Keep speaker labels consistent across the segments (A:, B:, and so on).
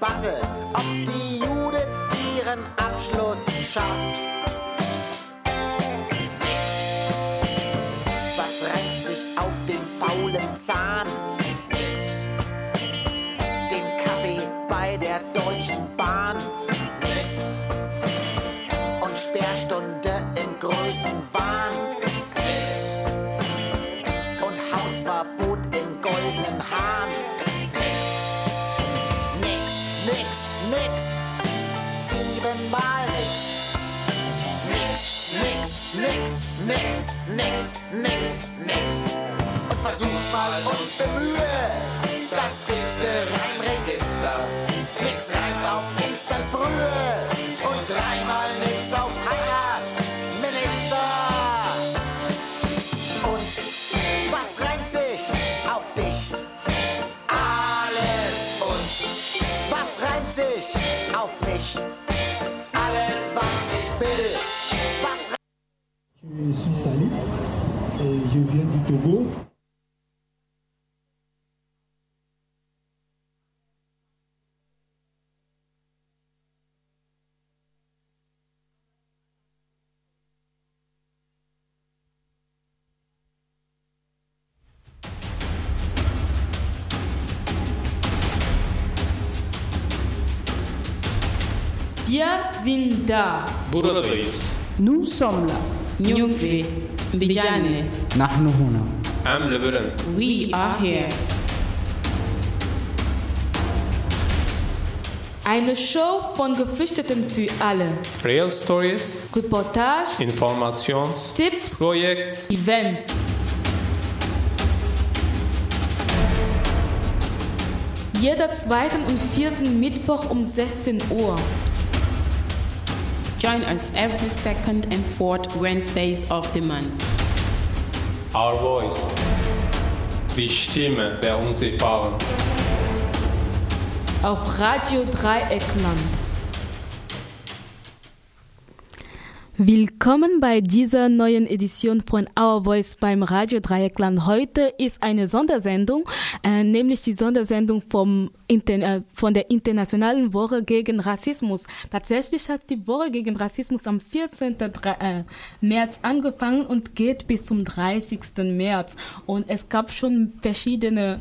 A: Debatte, ob die Judith ihren Abschluss schafft. Was reimt sich auf den faulen Zahn? Und bemühe das dickste Reimregister. Nix reimt auf Instantbrühe und dreimal nix auf Heirat. Minister. Und was reimt sich auf dich? Alles und was reimt sich auf mich? Alles, was ich will. Was
B: Je suis Salif et je viens du Togo.
C: Zinda.
D: Buradayız.
E: Nous sommes là.
C: Nyumfi. Bijane.
F: Nahnu huna.
D: Am Lebanon.
C: We are here. Eine Show von Geflüchteten für alle.
D: Real Stories,
C: Reportage,
D: Informations,
C: Tipps,
D: Projekt,
C: Events. Jeder zweiten und vierten Mittwoch um 16 Uhr.
G: Join us every second and fourth Wednesdays of the month.
D: Our Voice. Die Stimme der Unsichtbaren.
C: Auf Radio Dreieckland. Willkommen bei dieser neuen Edition von Our Voice beim Radio Dreieckland. Heute ist eine Sondersendung, äh, nämlich die Sondersendung vom Inter äh, von der Internationalen Woche gegen Rassismus. Tatsächlich hat die Woche gegen Rassismus am 14. Dre- äh, März angefangen und geht bis zum 30. März. Und es gab schon verschiedene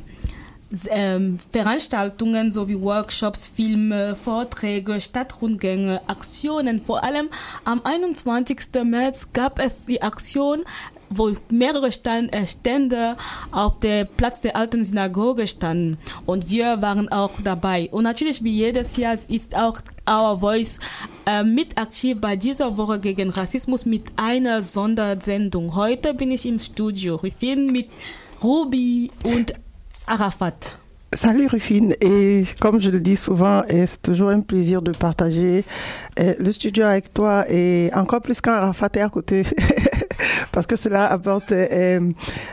C: ähm, Veranstaltungen sowie Workshops, Filme, Vorträge, Stadtrundgänge, Aktionen. Vor allem am 21. März gab es die Aktion, wo mehrere Stand, äh, Stände auf dem Platz der alten Synagoge standen. Und wir waren auch dabei. Und natürlich wie jedes Jahr ist auch Our Voice äh, mit aktiv bei dieser Woche gegen Rassismus mit einer Sondersendung. Heute bin ich im Studio. Ich bin mit Ruby und Arafat.
E: Salut Rufine, et comme je le dis souvent, c'est toujours un plaisir de partager eh, le studio avec toi et encore plus quand Arafat est à côté, parce que cela apporte, eh,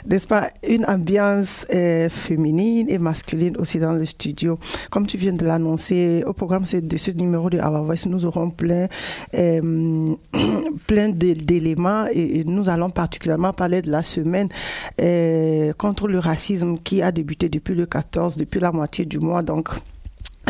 E: n'est-ce pas, une ambiance eh, féminine et masculine aussi dans le studio. Comme tu viens de l'annoncer, au programme de ce numéro de Our Voice, nous aurons plein, eh, plein d'éléments et, et nous allons particulièrement parler de la semaine contre le racisme qui a débuté depuis le 14, depuis la moitié du mois. Donc,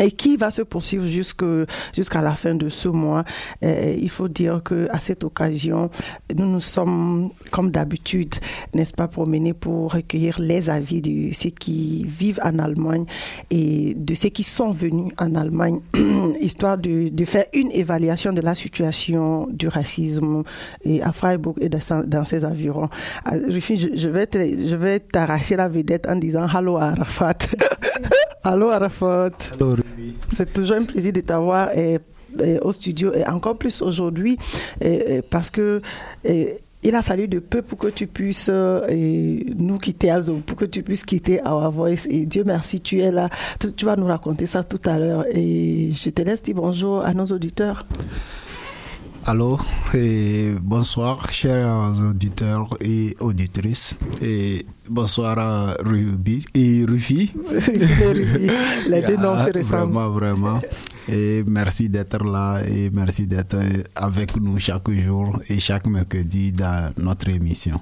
E: et qui va se poursuivre jusqu'à la fin de ce mois? Euh, il faut dire que à cette occasion, nous nous sommes, comme d'habitude, n'est-ce pas, promenés pour recueillir les avis de ceux qui vivent en Allemagne et de ceux qui sont venus en Allemagne, histoire de, de faire une évaluation de la situation du racisme et à Freiburg et dans, ses environs. Ah, je, je vais je vais t'arracher la vedette en disant Hallo Arafat. Allô Arafat.
F: Allô.
E: C'est toujours un plaisir de t'avoir au studio et encore plus aujourd'hui parce que il a fallu de peu pour que tu puisses euh, nous quitter, pour que tu puisses quitter Our Voice. Et Dieu merci, tu es là. Tu vas nous raconter ça tout à l'heure. Et je te laisse dire bonjour à nos auditeurs.
F: Allô et bonsoir chers auditeurs et auditrices et bonsoir à Ruby et Rufi.
E: Les deux noms se ressemblent.
F: Vraiment, vraiment. Et merci d'être là et merci d'être avec nous chaque jour et chaque mercredi dans notre émission.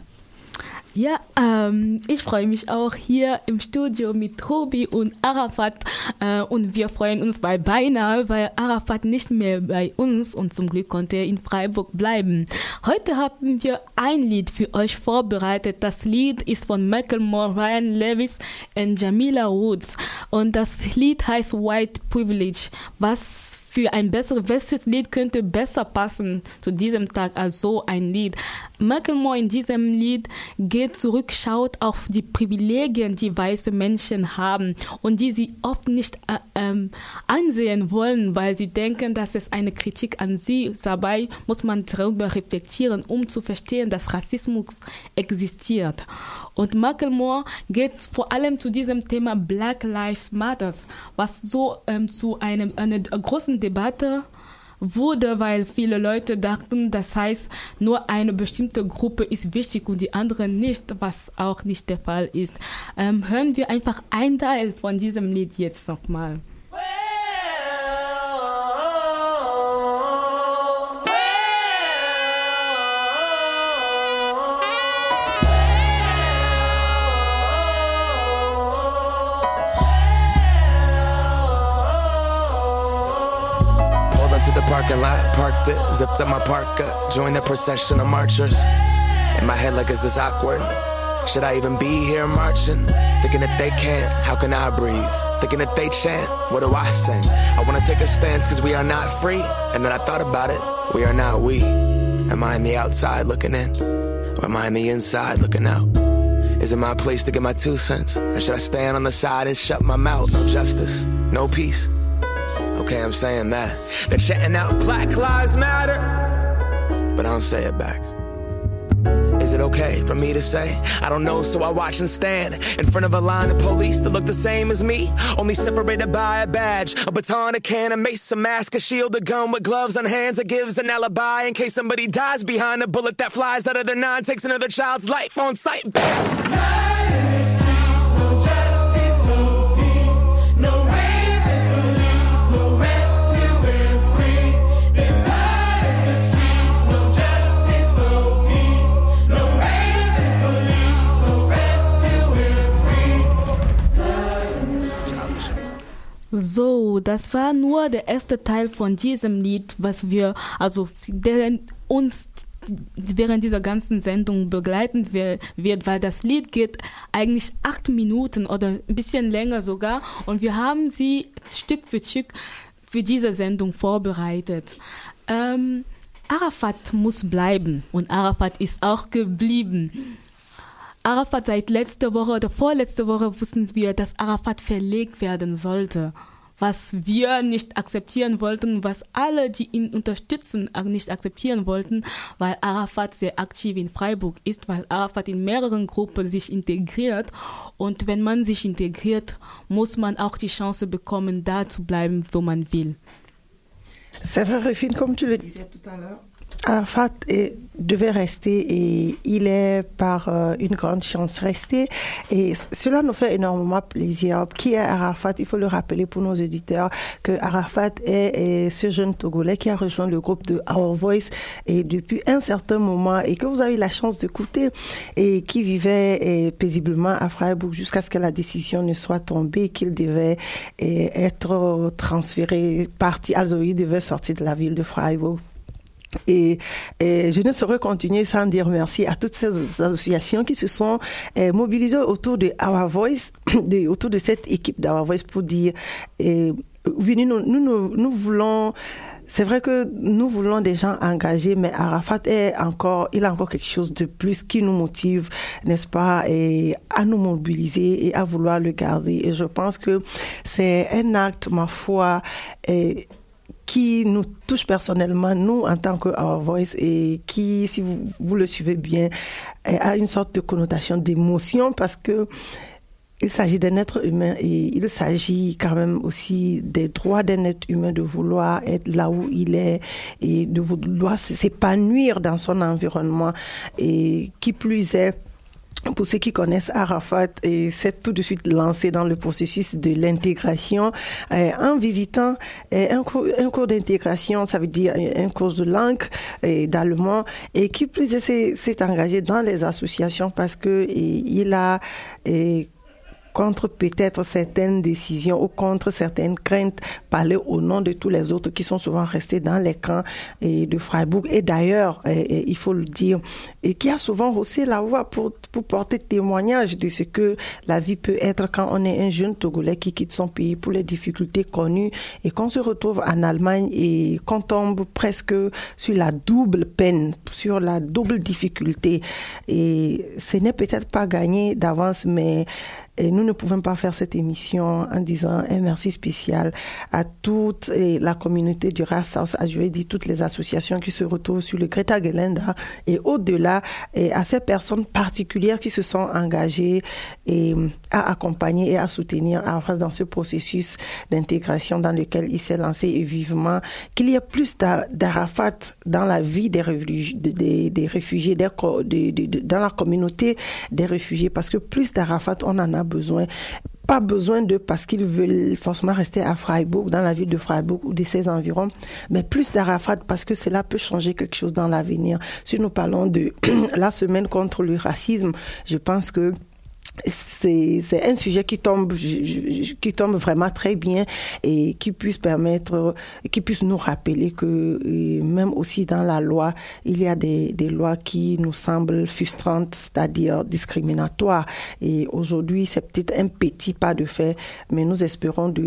C: Ja, ähm, ich freue mich auch hier im Studio mit Robi und Arafat äh, und wir freuen uns bei beinahe, weil Arafat nicht mehr bei uns und zum Glück konnte er in Freiburg bleiben. Heute haben wir ein Lied für euch vorbereitet. Das Lied ist von Macklemore, Ryan Lewis und Jamila Woods und das Lied heißt White Privilege, was für ein besseres, Lied könnte besser passen zu diesem Tag als so ein Lied. Macklemore in diesem Lied geht zurück, schaut auf die Privilegien, die weiße Menschen haben und die sie oft nicht äh, ähm, ansehen wollen, weil sie denken, dass es eine Kritik an sie. Dabei muss man darüber reflektieren, um zu verstehen, dass Rassismus existiert. Und Macklemore geht vor allem zu diesem Thema Black Lives Matters, was so ähm, zu einem, einer großen Debatte wurde, weil viele Leute dachten, das heißt, nur eine bestimmte Gruppe ist wichtig und die anderen nicht, was auch nicht der Fall ist. Ähm, hören wir einfach ein Teil von diesem Lied jetzt nochmal.
H: Parking lot, parked it, zipped up my parka, joined the procession of marchers. In my head, like, is this awkward? Should I even be here marching? Thinking that they can't, how can I breathe? Thinking that they chant, what do I sing? I wanna take a stance cause we are not free. And then I thought about it, we are not we. Am I on the outside looking in? Or am I on the inside looking out? Is it my place to get my two cents? Or should I stand on the side and shut my mouth? No justice, no peace. Okay, I'm saying that. They're chanting out Black Lives Matter, but I don't say it back. Is it okay for me to say? I don't know, so I watch and stand in front of a line of police that look the same as me, only separated by a badge, a baton, a can, a mace, a mask, a shield, a gun with gloves on hands that gives an alibi in case somebody dies behind a bullet that flies out of their nine, takes another child's life on sight.
C: So, das war nur der erste Teil von diesem Lied, was wir, also der uns während dieser ganzen Sendung begleiten wird, weil das Lied geht eigentlich acht Minuten oder ein bisschen länger sogar und wir haben sie Stück für Stück für diese Sendung vorbereitet. Ähm, Arafat muss bleiben und Arafat ist auch geblieben. Arafat seit letzter Woche oder vorletzte Woche wussten wir, dass Arafat verlegt werden sollte. Was wir nicht akzeptieren wollten, was alle, die ihn unterstützen, nicht akzeptieren wollten, weil Arafat sehr aktiv in Freiburg ist, weil Arafat in mehreren Gruppen sich integriert. Und wenn man sich integriert, muss man auch die Chance bekommen, da zu bleiben, wo man will.
E: C'est vrai, Rufine, comme tu le disais tout à l'heure, Arafat devait rester et il est par euh, une grande chance resté. Et cela nous fait énormément plaisir. Qui est Arafat? Il faut le rappeler pour nos auditeurs que Arafat est, ce jeune Togolais qui a rejoint le groupe de Our Voice et depuis un certain moment et que vous avez eu la chance d'écouter et qui vivait paisiblement à Freiburg jusqu'à ce que la décision ne soit tombée qu'il devait être transféré, parti, also il devait sortir de la ville de Freiburg. Et, je ne saurais continuer sans dire merci à toutes ces associations qui se sont eh, mobilisées autour de Our Voice, autour de cette équipe d'Our Voice pour dire, eh, nous, nous, nous, nous voulons c'est vrai que nous voulons des gens engagés, mais Arafat est encore, il a encore quelque chose de plus qui nous motive, n'est-ce pas, et à nous mobiliser et à vouloir le garder. Et je pense que c'est un acte, ma foi, et, qui nous touche personnellement, nous, en tant que Our Voice, et qui, si vous, vous le suivez bien, a une sorte de connotation d'émotion parce que il s'agit d'un être humain et il s'agit quand même aussi des droits d'un être humain de vouloir être là où il est et de vouloir s'épanouir dans son environnement et qui plus est pour ceux qui connaissent Arafat, et s'est tout de suite lancé dans le processus de l'intégration. Euh, en visitant euh, un cours, d'intégration, ça veut dire un cours de langue et d'allemand, et qui plus est s'est engagé dans les associations parce que il a contre peut-être certaines décisions ou contre certaines craintes, parler au nom de tous les autres qui sont souvent restés dans les camps et de Freiburg. Et d'ailleurs, il faut le dire, et qui a souvent haussé la voix pour, pour porter témoignage de ce que la vie peut être quand on est un jeune Togolais qui quitte son pays pour les difficultés connues et qu'on se retrouve en Allemagne et qu'on tombe presque sur la double peine, sur la double difficulté. Et ce n'est peut-être pas gagné d'avance, mais et nous ne pouvons pas faire cette émission en disant un merci spécial à toute la communauté du Rathaus, à je vais toutes les associations qui se retrouvent sur le Greta Gelände et au-delà, et à ces personnes particulières qui se sont engagées et à accompagner et à soutenir Arafat dans ce processus d'intégration dans lequel il s'est lancé et vivement qu'il y ait plus d'Arafat dans la vie des, des, des réfugiés dans la communauté des réfugiés parce que plus d'Arafat on en a besoin pas besoin de parce qu'ils veulent forcément rester à Freiburg, dans la ville de Freiburg ou de ses environs, mais plus d'Arafat parce que cela peut changer quelque chose dans l'avenir. Si nous parlons de la semaine contre le racisme, je pense que c'est un sujet qui tombe qui tombe vraiment très bien et qui puisse permettre qui puisse nous rappeler que même aussi dans la loi il y a des, lois qui nous semblent frustrantes c'est-à-dire discriminatoires. Et aujourd'hui c'est peut-être un petit pas de fait mais nous espérons de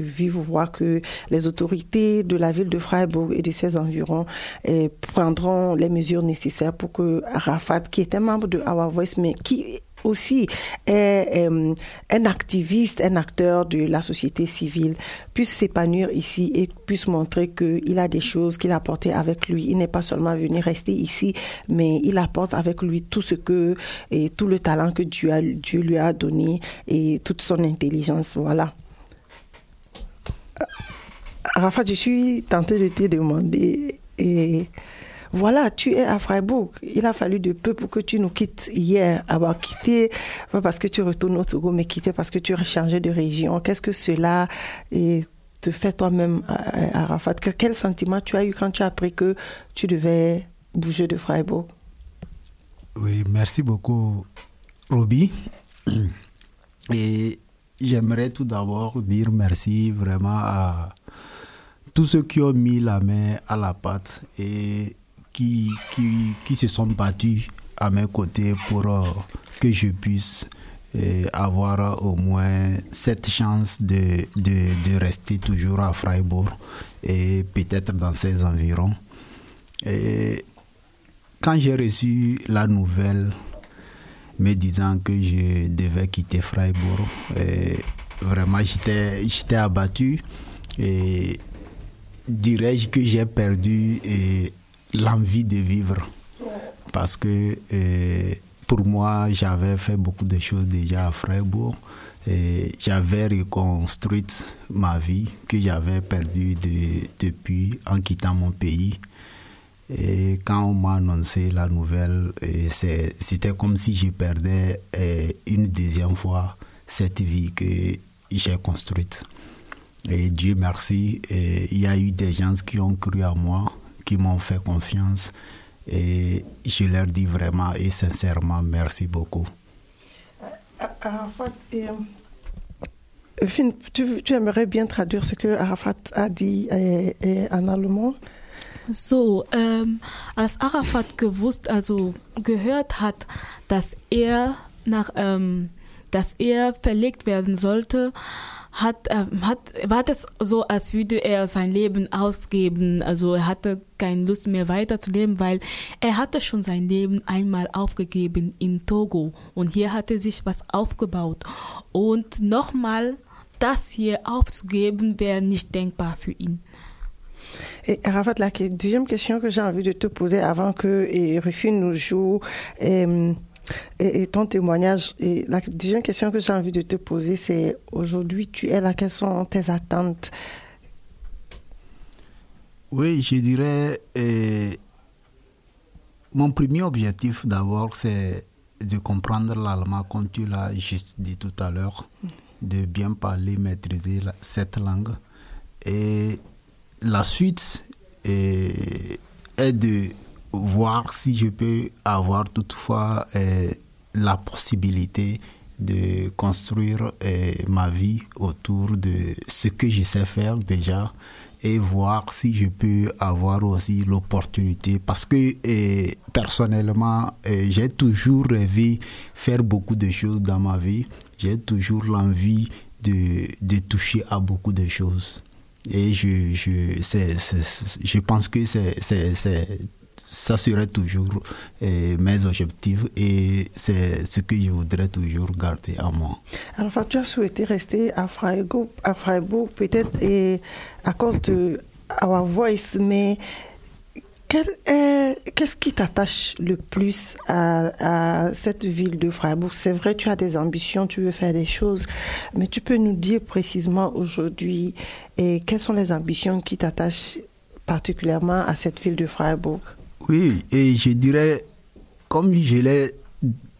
E: vivre voir que les autorités de la ville de Freiburg et de ses environs eh, prendront les mesures nécessaires pour que Rafat qui est un membre de Our Voice mais qui aussi est euh, un activiste, un acteur de la société civile, puisse s'épanouir ici et puisse montrer qu'il a des choses qu'il a apportées avec lui. Il n'est pas seulement venu rester ici, mais il apporte avec lui tout ce que et tout le talent que Dieu, Dieu lui a donné et toute son intelligence. Voilà. Euh, Rafa, je suis tentée de te demander et voilà, tu es à Freiburg. Il a fallu de peu pour que tu nous quittes hier. Avoir quitté, pas parce que tu retournes au Togo, mais quitté parce que tu changé de région. Qu'est-ce que cela te fait toi-même à Arafat? Quel sentiment tu as eu quand tu as appris que tu devais bouger de Freiburg?
F: Oui, merci beaucoup, Roby. Et j'aimerais tout d'abord dire merci vraiment à tous ceux qui ont mis la main à la pâte et qui, qui, qui se sont battus à mes côtés pour euh, que je puisse euh, avoir au moins cette chance de, de, de, rester toujours à Freiburg et peut-être dans ses environs. Et quand j'ai reçu la nouvelle me disant que je devais quitter Freiburg, vraiment j'étais abattu et dirais-je que j'ai perdu et l'envie de vivre. Parce que euh, pour moi, j'avais fait beaucoup de choses déjà à Freiburg. J'avais reconstruit ma vie que j'avais perdue depuis en quittant mon pays. Et quand on m'a annoncé la nouvelle, c'était comme si je perdais euh, une deuxième fois cette vie que j'ai construite. Et Dieu merci, il y a eu des gens qui ont cru à moi qui m'ont fait confiance. Et je leur dis vraiment et sincèrement merci beaucoup.
E: Arafat, tu, tu, aimerais bien traduire ce que Arafat a dit en allemand?
C: So, ähm, als Arafat gewusst, also gehört hat, dass er nach, ähm, dass er verlegt werden sollte, hat, äh, hat, war das so, als würde er sein Leben aufgeben. Also er hatte keine Lust mehr weiterzuleben, weil er hatte schon sein Leben einmal aufgegeben in Togo und hier hatte sich was aufgebaut. Und nochmal das hier aufzugeben, wäre nicht denkbar für ihn.
E: Et Arafat, la deuxième question que j'ai envie de te poser avant que Rufine nous joue euh, Et, ton témoignage, et la deuxième question que j'ai envie de te poser, c'est aujourd'hui, tu es là, quelles sont tes attentes?
F: Oui, je dirais, mon premier objectif d'abord, c'est de comprendre l'allemand comme tu l'as juste dit tout à l'heure, de bien parler, maîtriser cette langue. Et la suite est, est de voir si je peux avoir toutefois euh, la possibilité de construire euh, ma vie autour de ce que je sais faire déjà et voir si je peux avoir aussi l'opportunité. Parce que euh, personnellement j'ai toujours rêvé faire beaucoup de choses dans ma vie. J'ai toujours l'envie de, de toucher à beaucoup de choses. Et je, je, c'est- je pense que c'est, serait toujours euh, mes objectifs et c'est ce que je voudrais toujours garder à moi.
E: Alors, tu as souhaité rester à Freiburg, à Freiburg peut-être et à cause de Our Voice, mais qu'est-ce qui t'attache le plus à, cette ville de Freiburg? C'est vrai, tu as des ambitions, tu veux faire des choses, mais tu peux nous dire précisément aujourd'hui quelles sont les ambitions qui t'attachent particulièrement à cette ville de Freiburg?
F: Oui, et je dirais, comme je l'ai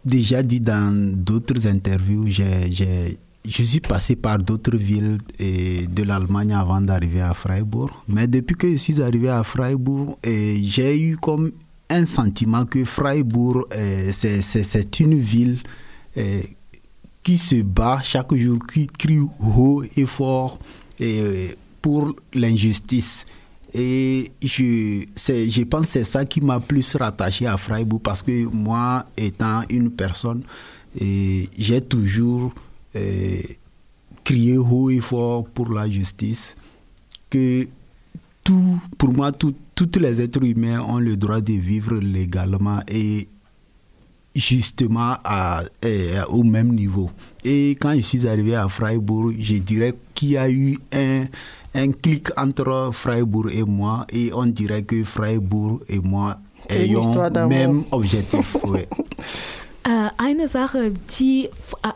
F: déjà dit dans d'autres interviews, je suis passé par d'autres villes de l'Allemagne avant d'arriver à Freiburg. Mais depuis que je suis arrivé à Freiburg, j'ai eu comme un sentiment que Freiburg, euh, c'est une ville euh, qui se bat chaque jour, qui crie haut et fort euh, pour l'injustice. Et je, je pense que c'est ça qui m'a plus rattaché à Freiburg parce que moi, étant une personne, j'ai toujours euh, crié haut et fort pour la justice, que tout, pour moi, tout- tous les êtres humains ont le droit de vivre légalement et justement à, au même niveau. Et quand je suis arrivé à Freiburg, je dirais qu'il y a eu un, un clic entre Freiburg et moi et on dirait que Freiburg et moi ayons même objectif. ouais.
C: Eine Sache, die äh,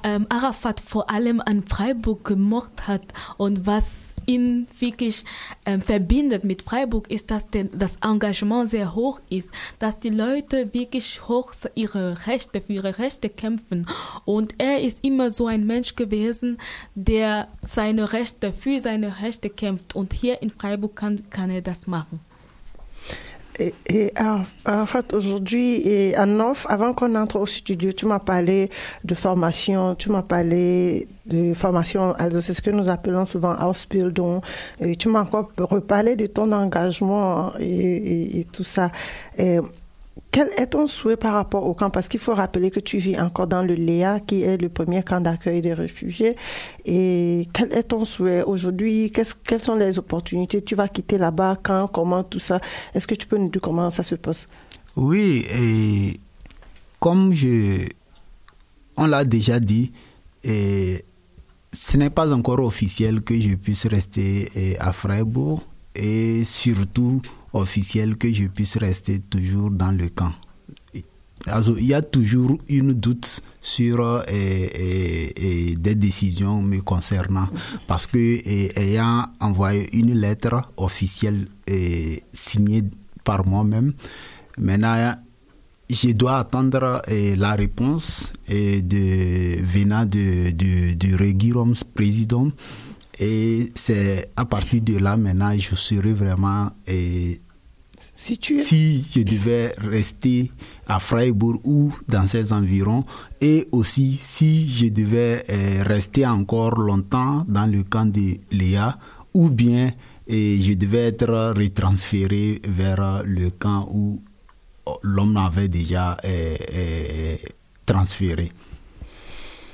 C: ähm, Arafat vor allem an Freiburg gemocht hat und was ihn wirklich ähm, verbindet mit Freiburg, ist, dass den, das Engagement sehr hoch ist, dass die Leute wirklich hoch ihre Rechte, für ihre Rechte kämpfen. Und er ist immer so ein Mensch gewesen, der seine Rechte, für seine Rechte kämpft. Und hier in Freiburg kann, kann er das machen.
E: Et, et Araf- Arafat, aujourd'hui, et en off, avant qu'on entre au studio, tu m'as parlé de formation, tu m'as parlé de formation, c'est ce que nous appelons souvent Ausbildung, et tu m'as encore reparlé de ton engagement et, tout ça. Quel est ton souhait par rapport au camp? Parce qu'il faut rappeler que tu vis encore dans le Léa, qui est le premier camp d'accueil des réfugiés. Et quel est ton souhait aujourd'hui? Quelles sont les opportunités? Tu vas quitter là-bas quand? Comment tout ça? Est-ce que tu peux nous dire comment ça se passe?
F: Oui, et comme on l'a déjà dit, ce n'est pas encore officiel que je puisse rester à Freiburg. Et surtout officiel que je puisse rester toujours dans le camp. Also, il y a toujours une doute sur eh, eh, eh, des décisions me concernant parce que ayant envoyé une lettre officielle signée par moi-même, maintenant je dois attendre la réponse de, venant de, de, de Regiroms président et c'est à partir de là maintenant je serai vraiment eh,
E: Si tu es
F: si je devais rester à Freiburg ou dans ses environs et aussi si je devais euh, rester encore longtemps dans le camp de Léa ou bien euh, je devais être retransféré vers le camp où l'homme avait déjà euh, euh, transféré.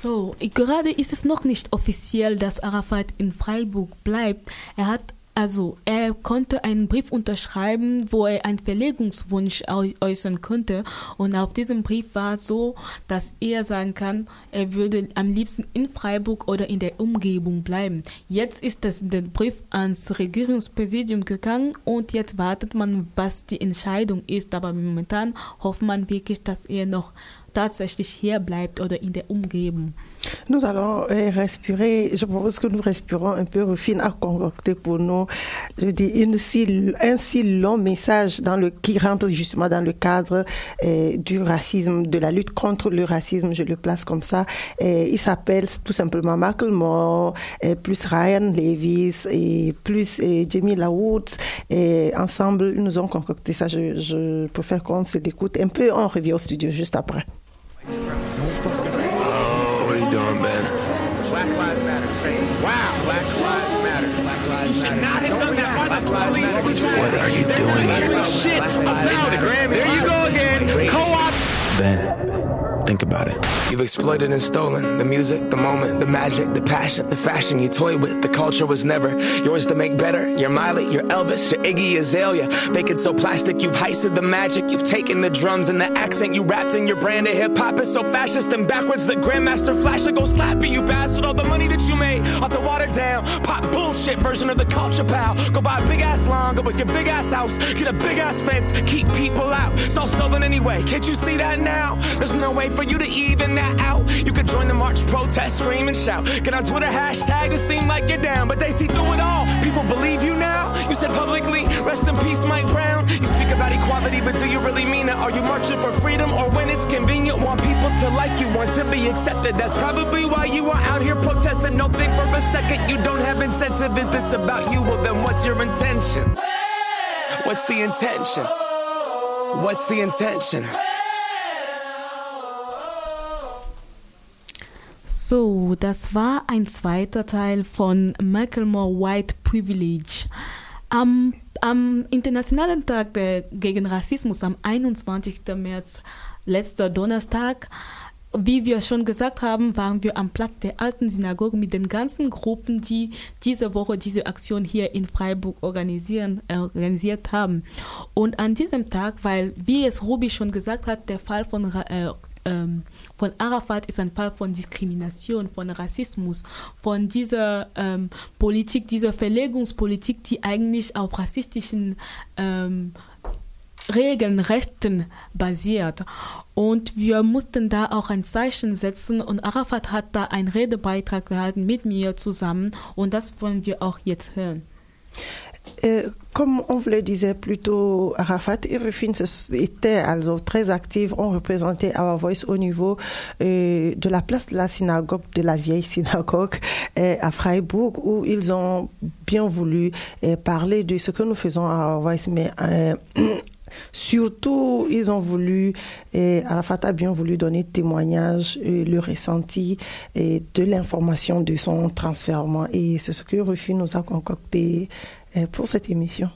C: So, gerade ist es noch nicht offiziell, dass Arafat in Freiburg bleibt. Er hat also, er konnte einen Brief unterschreiben, wo er einen Verlegungswunsch äu äußern konnte. Und auf diesem Brief war so, dass er sagen kann, er würde am liebsten in Freiburg oder in der Umgebung bleiben. Jetzt ist das der Brief ans Regierungspräsidium gegangen und jetzt wartet man, was die Entscheidung ist. Aber momentan hofft man wirklich, dass er noch tatsächlich hier bleibt in der Umgebung.
E: Nous allons euh, respirer, je propose que nous respirons un peu, Rufine a concocté pour nous, je dis, une si, un si long message dans le, qui rentre justement dans le cadre euh, du racisme, de la lutte contre le racisme, je le place comme ça. Et il s'appelle tout simplement Michael Moore, plus Ryan Levis et plus et Jamie Woods. Et ensemble, nous ont concocté ça. Je, je préfère qu'on se l'écoute un peu. On revient au studio juste après.
H: Oh, what are you doing, man?
A: Black Lives Matter. Say, wow, Black Lives Matter. Black Lives Matter. should Not have done that. Why the police brutality?
H: What are you doing?
A: Shit about it. There you go again. Co-op.
H: Ben. Think about it. You've exploited and stolen the music, the moment, the magic, the passion, the fashion you toy with. The culture was never yours to make better. Your Miley, your Elvis, your Iggy Azalea. Make it so plastic, you've heisted the magic. You've taken the drums and the accent you wrapped in your brand of hip hop. is so fascist and backwards. The Grandmaster Flash will go slapping you bastard. All the money that you made off the watered down pop bullshit version of the culture pal. Go buy a big ass lawn, go with your big ass house, get a big ass fence, keep people out. It's all stolen anyway. Can't you see that now? There's no way for you to even that out. You could join the march, protest, scream, and shout. Get on Twitter, hashtag it seem like you're down, but they see through it all. People believe you now. You said publicly, rest in peace, Mike Brown. You speak about equality, but do you really mean it? Are you marching for freedom or when it's convenient? Want people to like you, want to be accepted. That's probably why you are out here protesting. Don't think for a second you don't have incentive. Is this about you? Well, then what's your intention? What's the intention? What's the intention?
C: So, das war ein zweiter Teil von Macklemore White Privilege. Am, am Internationalen Tag der, gegen Rassismus am 21. März, letzter Donnerstag, wie wir schon gesagt haben, waren wir am Platz der alten Synagoge mit den ganzen Gruppen, die diese Woche diese Aktion hier in Freiburg organisieren, äh, organisiert haben. Und an diesem Tag, weil, wie es Ruby schon gesagt hat, der Fall von äh, ähm, von Arafat ist ein Fall von Diskrimination, von Rassismus, von dieser ähm, Politik, dieser Verlegungspolitik, die eigentlich auf rassistischen ähm, Regeln, Rechten basiert. Und wir mussten da auch ein Zeichen setzen und Arafat hat da einen Redebeitrag gehalten mit mir zusammen und das wollen wir auch jetzt hören.
E: Euh, comme on vous le disait plus tôt, Arafat et Rufin étaient also très actifs, ont représenté Our Voice au niveau euh, de la place de la synagogue, de la vieille synagogue euh, à Freiburg, où ils ont bien voulu parler de ce que nous faisons à Our Voice, mais Surtout, ils ont voulu, et Arafat a bien voulu donner témoignage, et le ressenti et de l'information de son transfèrement. Et c'est ce que Rufi nous a concocté pour cette émission.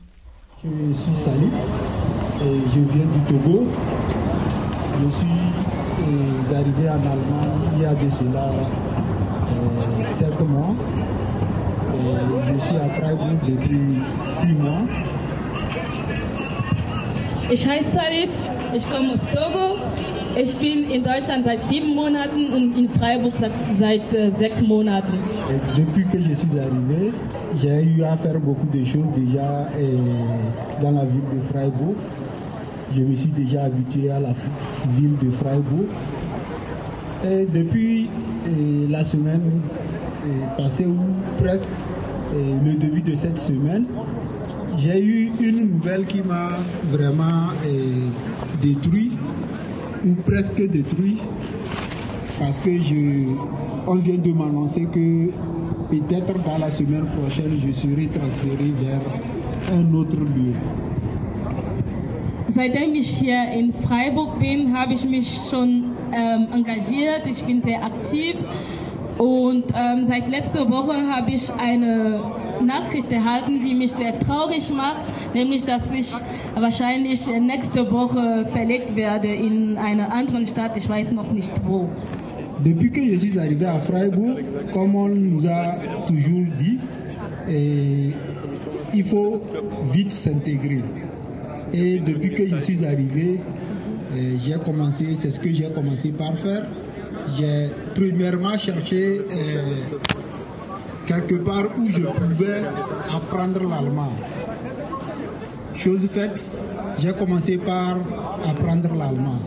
B: Je suis Salif et je viens du Togo. Je suis euh, arrivé en Allemagne il y a de cela euh, sept mois. Et je suis à Freiburg depuis six mois.
I: Ich heiße Salif, ich komme aus Togo. Ich bin in Deutschland seit sieben Monaten und in Freiburg seit, seit äh, sechs Monaten.
B: Et depuis que je suis arrivé, j'ai eu à faire beaucoup de choses déjà euh, dans la ville de Freiburg. Je me suis déjà habitué à la ville de Freiburg. Et depuis euh, la semaine euh, passée, ou presque le début de cette semaine, j'ai eu une nouvelle qui m'a vraiment détruit, ou presque détruit, parce que je, on vient de m'annoncer que peut-être dans la semaine prochaine, je serai transféré vers un autre lieu.
I: Seitdem ich hier in Freiburg bin, habe ich mich schon ähm, engagiert. Ich bin sehr aktiv. Und ähm, seit letzter Woche habe ich eine Nachricht erhalten, die mich sehr traurig macht, nämlich dass ich wahrscheinlich nächste Woche verlegt werde in eine andere Stadt, ich weiß noch nicht wo.
B: Depuis que je suis arrivé à Freiburg, comme on nous a toujours dit, et il faut vite s'intégrer. Et depuis que je suis arrivé, j'ai commencé, c'est ce que j'ai commencé par faire. J'ai premièrement cherché euh, quelque part où je pouvais apprendre l'allemand. Chose faite, j'ai commencé par apprendre l'allemand.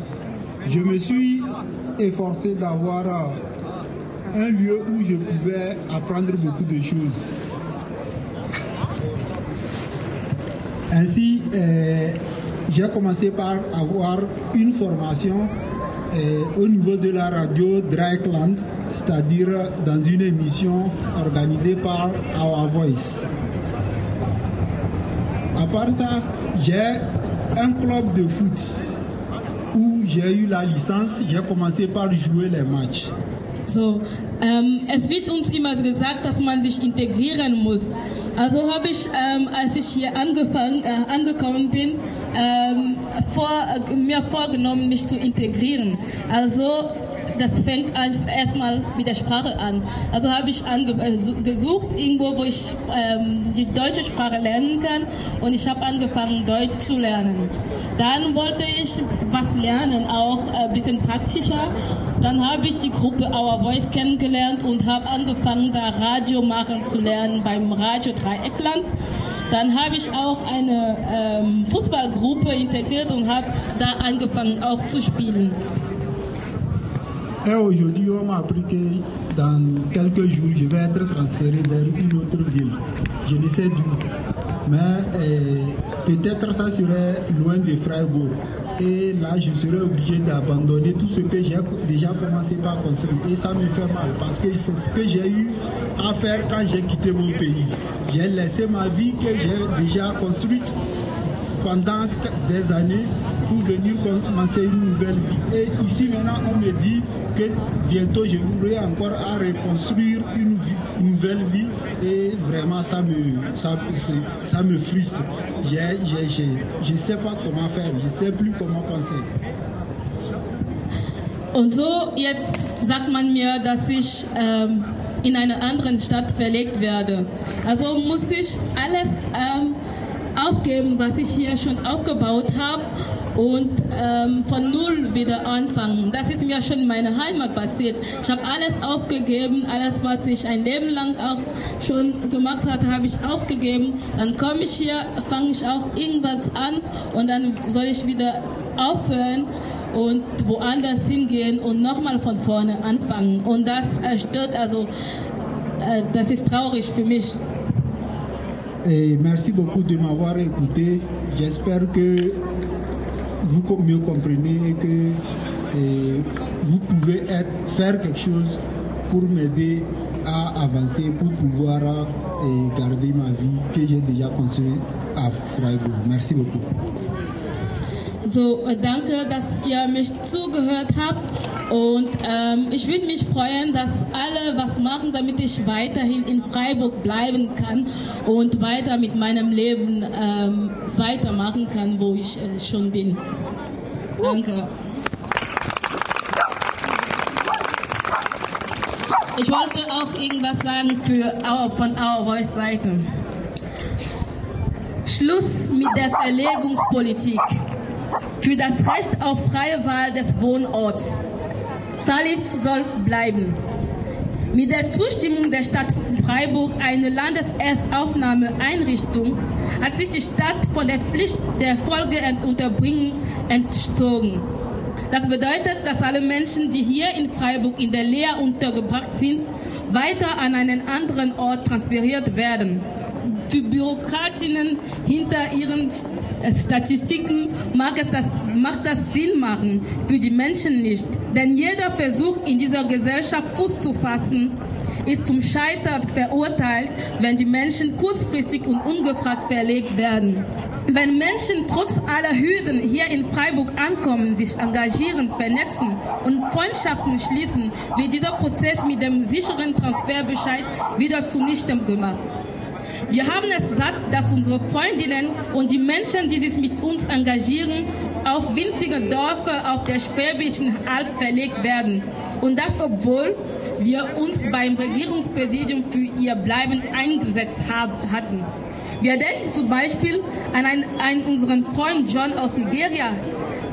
B: Je me suis efforcé d'avoir euh, un lieu où je pouvais apprendre beaucoup de choses. Ainsi, euh, j'ai commencé par avoir une formation euh, au niveau de la radio Dreikland, c'est-à-dire dans une émission organisée par Our Voice. À part ça, j'ai un club de foot où j'ai eu la licence. J'ai commencé par jouer les matchs.
I: So, ähm, es wird uns immer gesagt, dass man sich integrieren muss. Also habe ich, ähm, als ich hier angefangen, äh, angekommen bin, ähm, vor, äh, mir vorgenommen, mich zu integrieren. Also das fängt erstmal mit der Sprache an. Also habe ich äh, gesucht, irgendwo, wo ich ähm, die deutsche Sprache lernen kann und ich habe angefangen, Deutsch zu lernen. Dann wollte ich was lernen, auch ein äh, bisschen praktischer. Dann habe ich die Gruppe Our Voice kennengelernt und habe angefangen, da Radio machen zu lernen beim Radio Dreieckland. Dann habe ich auch eine ähm, Fußballgruppe integriert und habe da angefangen auch zu spielen.
B: Et aujourd'hui, on m'a appris que dans quelques jours, je vais être transféré vers une autre ville. Je ne sais. Mais eh, peut-être ça serait loin de Freiburg. Et là, je serais obligé d'abandonner tout ce que j'ai déjà commencé par construire. Et ça me fait mal parce que c'est ce que j'ai eu à faire quand j'ai quitté mon pays. J'ai laissé ma vie que j'ai déjà construite pendant des années pour venir commencer une nouvelle vie. Et ici maintenant, on me dit que bientôt je voudrais encore reconstruire une, une nouvelle vie et vraiment ça me, ça, ça me frustre. Je ne sais pas comment faire, je ne sais plus comment penser.
I: Und so, jetzt sagt man mir, dass ich ähm, in eine andere Stadt verlegt werde. Also muss ich alles ähm, aufgeben, was ich hier schon aufgebaut habe und ähm, von Null wieder anfangen. Das ist mir schon in meiner Heimat passiert. Ich habe alles aufgegeben, alles, was ich ein Leben lang auch schon gemacht hatte, habe ich aufgegeben. Dann komme ich hier, fange ich auch irgendwas an und dann soll ich wieder aufhören und woanders hingehen und nochmal von vorne anfangen. Und das stört, also äh, das ist traurig für mich.
B: Et merci beaucoup de m'avoir écouté. J'espère que vous mieux comprenez que et vous pouvez faire quelque chose pour m'aider à avancer, pour pouvoir et garder ma vie que j'ai déjà construite à Freiburg. Merci beaucoup.
I: So, danke, dass ihr mich zugehört habt und ähm, ich würde mich freuen, dass alle was machen, damit ich weiterhin in Freiburg bleiben kann und weiter mit meinem Leben ähm, weitermachen kann, wo ich äh, schon bin. Danke. Ich wollte auch irgendwas sagen für our, von Our Voice Seite. Schluss mit der Verlegungspolitik. Für das Recht auf freie Wahl des Wohnorts. Salif soll bleiben. Mit der Zustimmung der Stadt Freiburg, eine Landeserstaufnahmeeinrichtung, hat sich die Stadt von der Pflicht der Folgeunterbringung entzogen. Das bedeutet, dass alle Menschen, die hier in Freiburg in der Lehre untergebracht sind, weiter an einen anderen Ort transferiert werden. Für Bürokratinnen hinter ihren Statistiken mag, es das, mag das Sinn machen, für die Menschen nicht. Denn jeder Versuch in dieser Gesellschaft Fuß zu fassen, ist zum Scheitern verurteilt, wenn die Menschen kurzfristig und ungefragt verlegt werden. Wenn Menschen trotz aller Hürden hier in Freiburg ankommen, sich engagieren, vernetzen und Freundschaften schließen, wird dieser Prozess mit dem sicheren Transferbescheid wieder zunichte gemacht. Wir haben es satt, dass unsere Freundinnen und die Menschen, die sich mit uns engagieren, auf winzige Dörfer auf der Schwäbischen Alb verlegt werden. Und das, obwohl wir uns beim Regierungspräsidium für ihr Bleiben eingesetzt haben, hatten. Wir denken zum Beispiel an einen, einen unseren Freund John aus Nigeria.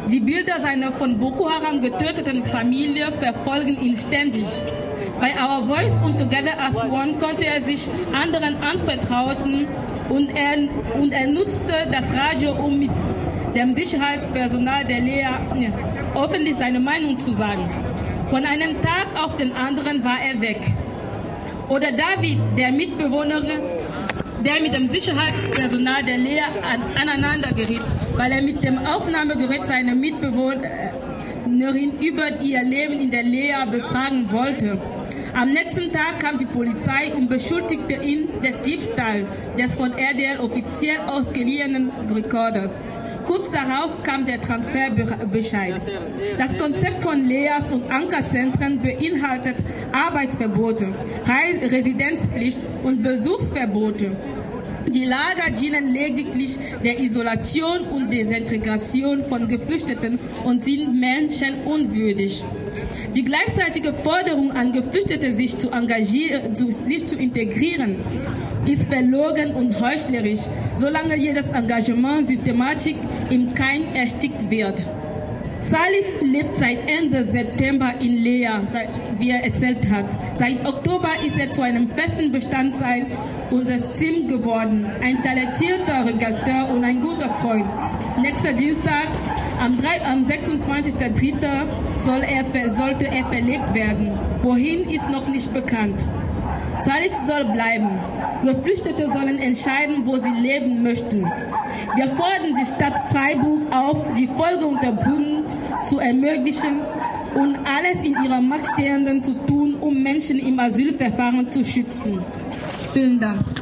I: Die Bilder seiner von Boko Haram getöteten Familie verfolgen ihn ständig. Bei Our Voice und Together as One konnte er sich anderen anvertrauten und er, und er nutzte das Radio, um mit dem Sicherheitspersonal der Lehre öffentlich seine Meinung zu sagen. Von einem Tag auf den anderen war er weg. Oder David, der Mitbewohner, der mit dem Sicherheitspersonal der Lea aneinander geriet, weil er mit dem Aufnahmegerät seine Mitbewohnerin über ihr Leben in der Lea befragen wollte. Am nächsten Tag kam die Polizei und beschuldigte ihn des Diebstahls des von RDL offiziell ausgeliehenen Rekorders. Kurz darauf kam der Transferbescheid. Das Konzept von Leas und Ankerzentren beinhaltet Arbeitsverbote, Residenzpflicht und Besuchsverbote. Die Lager dienen lediglich der Isolation und Desintegration von Geflüchteten und sind menschenunwürdig. Die gleichzeitige Forderung an Geflüchtete, sich zu engagieren, sich zu integrieren, ist verlogen und heuchlerisch, solange jedes Engagement systematisch im Keim erstickt wird. Salif lebt seit Ende September in Lea, wie er erzählt hat. Seit Oktober ist er zu einem festen Bestandteil unseres Teams geworden. Ein talentierter Redakteur und ein guter Freund. Nächster Dienstag, am, am 26.03. Soll er, sollte er verlegt werden. Wohin ist noch nicht bekannt. Salif soll bleiben. Geflüchtete sollen entscheiden, wo sie leben möchten. Wir fordern die Stadt Freiburg auf, die Folge unter Brücken zu ermöglichen und alles in ihrer Macht Stehenden zu tun, um Menschen im Asylverfahren zu schützen. Vielen Dank.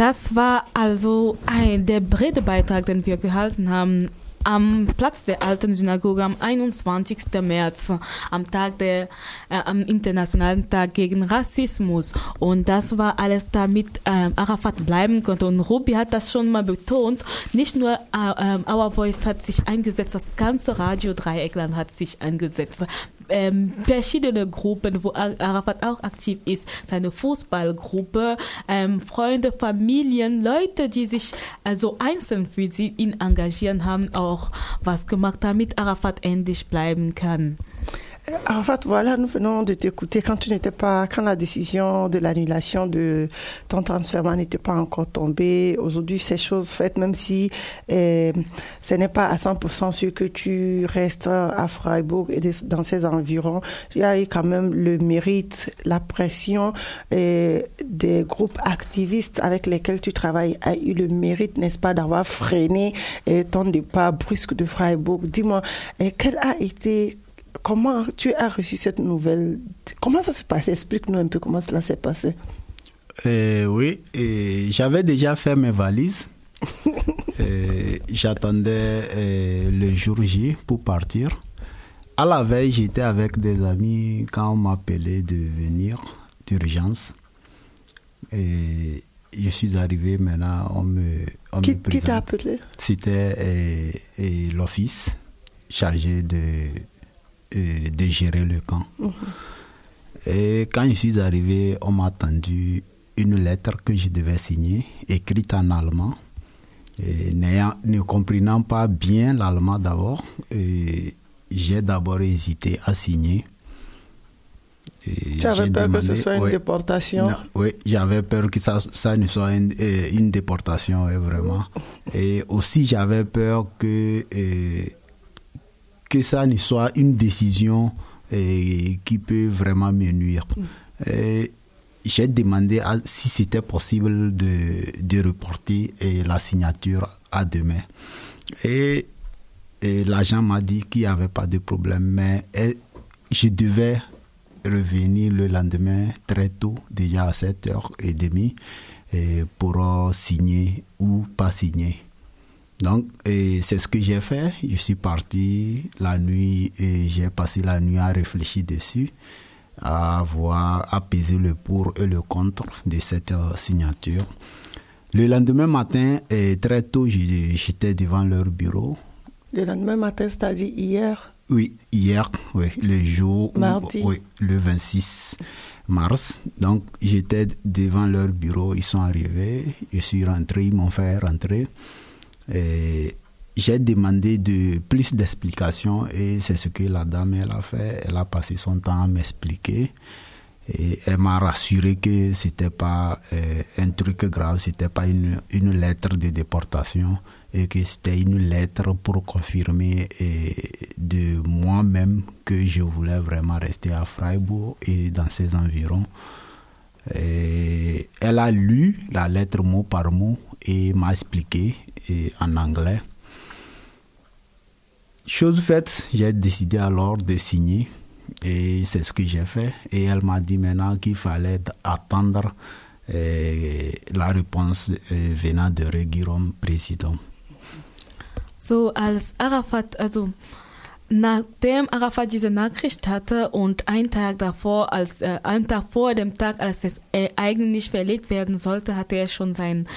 C: Das war also ein, der Redebeitrag, den wir gehalten haben am Platz der alten Synagoge am 21. März, am Tag der, äh, am Internationalen Tag gegen Rassismus. Und das war alles, damit äh, Arafat bleiben konnte. Und Ruby hat das schon mal betont. Nicht nur äh, äh Our Voice hat sich eingesetzt, das ganze Radio Dreieckland hat sich eingesetzt ähm, verschiedene Gruppen, wo Arafat auch aktiv ist, seine Fußballgruppe, ähm, Freunde, Familien, Leute, die sich also einzeln für sie ihn engagieren, haben auch was gemacht, damit Arafat endlich bleiben kann.
E: En fait, voilà, nous venons de t'écouter quand tu n'étais pas, quand la décision de l'annulation de ton transfert n'était pas encore tombée. Aujourd'hui, ces choses faites, même si eh, ce n'est pas à 100% sûr que tu restes à Freiburg et dans ces environs, il y a eu quand même le mérite, la pression eh, des groupes activistes avec lesquels tu travailles a eu le mérite, n'est-ce pas, d'avoir freiné ton départ brusque de Freiburg. Dis-moi, quel a été comment tu as reçu cette nouvelle? Comment ça s'est passé Explique-nous un peu comment cela s'est passé.
F: Euh, oui, j'avais déjà fait mes valises. J'attendais euh, le jour J pour partir. À la veille, j'étais avec des amis quand on m'appelait de venir d'urgence. Et je suis arrivé maintenant, on me. On
E: qui t'a appelé?
F: C'était euh, l'office chargé de de gérer le camp. Et quand je suis arrivé, on m'a attendu une lettre que je devais signer, écrite en allemand. Et ne comprenant pas bien l'allemand d'abord, j'ai d'abord hésité à signer.
E: tu avais peur que ce soit une déportation?
F: Oui, j'avais peur que ça, ça ne soit une, une déportation, vraiment. Et aussi, j'avais peur que que ça ne soit une décision eh, qui peut vraiment me nuire. Mm. Eh, j'ai demandé si c'était possible de, de reporter eh, la signature à demain. Et, l'agent m'a dit qu'il n'y avait pas de problème, mais je devais revenir le lendemain très tôt, déjà à 7h30, pour signer ou pas signer. Donc, c'est ce que j'ai fait. Je suis parti la nuit et j'ai passé la nuit à réfléchir dessus, à voir, à peser le pour et le contre de cette euh, signature. Le lendemain matin, et très tôt, j'étais devant leur bureau.
E: Le lendemain matin, c'est-à-dire hier?
F: Oui, hier, oui, le jour
E: Mardi.
F: oui, le 26 mars. Donc, j'étais devant leur bureau, ils sont arrivés, je suis rentré, ils m'ont fait rentrer j'ai demandé de plus d'explications et c'est ce que la dame elle a fait. Elle a passé son temps à m'expliquer. Et elle m'a rassuré que c'était pas euh, un truc grave, c'était pas une, lettre de déportation et que c'était une lettre pour confirmer euh, de moi-même que je voulais vraiment rester à Freiburg et dans ses environs. Elle a lu la lettre mot par mot et m'a expliqué en anglais. Chose faite, j'ai décidé alors de signer et c'est ce que j'ai fait. Et elle m'a dit maintenant qu'il fallait attendre euh, la réponse euh, venant de Regirum Président.
C: So als Arafat, also nachdem Arafat diese Nachricht hatte und einen Tag davor, als äh, einen Tag vor dem Tag, als es äh, eigentlich verlegt werden sollte, hatte er schon sein,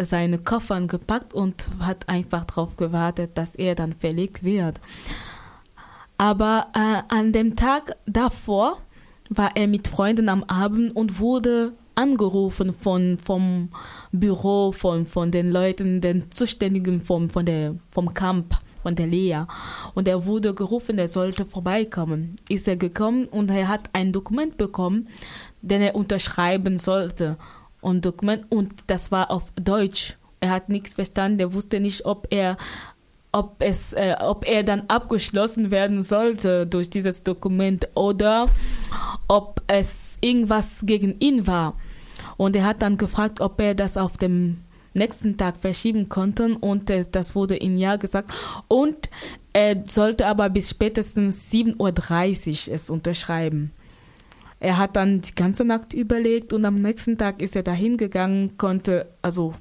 C: seine Koffern gepackt und hat einfach darauf gewartet, dass er dann verlegt wird. Aber äh, an dem Tag davor war er mit Freunden am Abend und wurde angerufen von, vom Büro, von, von den Leuten, den Zuständigen vom, von der, vom Camp, von der Lea. Und er wurde gerufen, er sollte vorbeikommen. Ist er gekommen und er hat ein Dokument bekommen, den er unterschreiben sollte. Und, Dokument, und das war auf Deutsch. Er hat nichts verstanden, er wusste nicht, ob er ob, es, äh, ob er dann abgeschlossen werden sollte durch dieses Dokument oder ob es irgendwas gegen ihn war. Und er hat dann gefragt, ob er das auf dem nächsten Tag verschieben konnte und äh, das wurde ihm ja gesagt. Und er sollte aber bis spätestens 7.30 Uhr es unterschreiben. Er hat dann die ganze Nacht überlegt und am nächsten Tag ist er dahin gegangen, konnte, also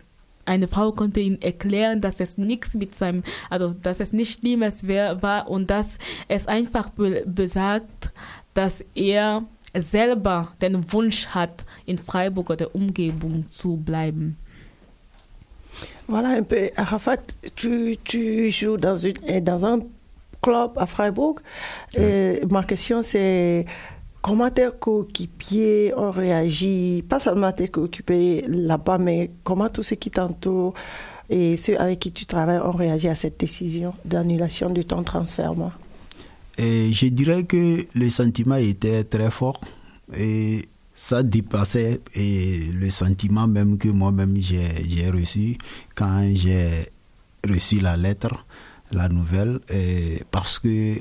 C: eine Frau konnte ihm erklären, dass es nichts mit seinem, also dass es nicht Schlimmes war und dass es einfach be besagt, dass er selber den Wunsch hat, in Freiburg oder Umgebung zu bleiben.
E: Voilà un peu. Arafat, tu, tu joues dans, une, dans un club à Freiburg. Et ma question, c'est comment tes coéquipiers ont réagi, pas seulement tes coéquipiers là-bas, mais comment tous ceux qui t'entourent et ceux avec qui tu travailles ont réagi à cette décision d'annulation de ton transfert
F: et Je dirais que le sentiment était très fort et ça dépassait le sentiment même que moi-même j'ai reçu quand j'ai reçu la lettre, la nouvelle, parce que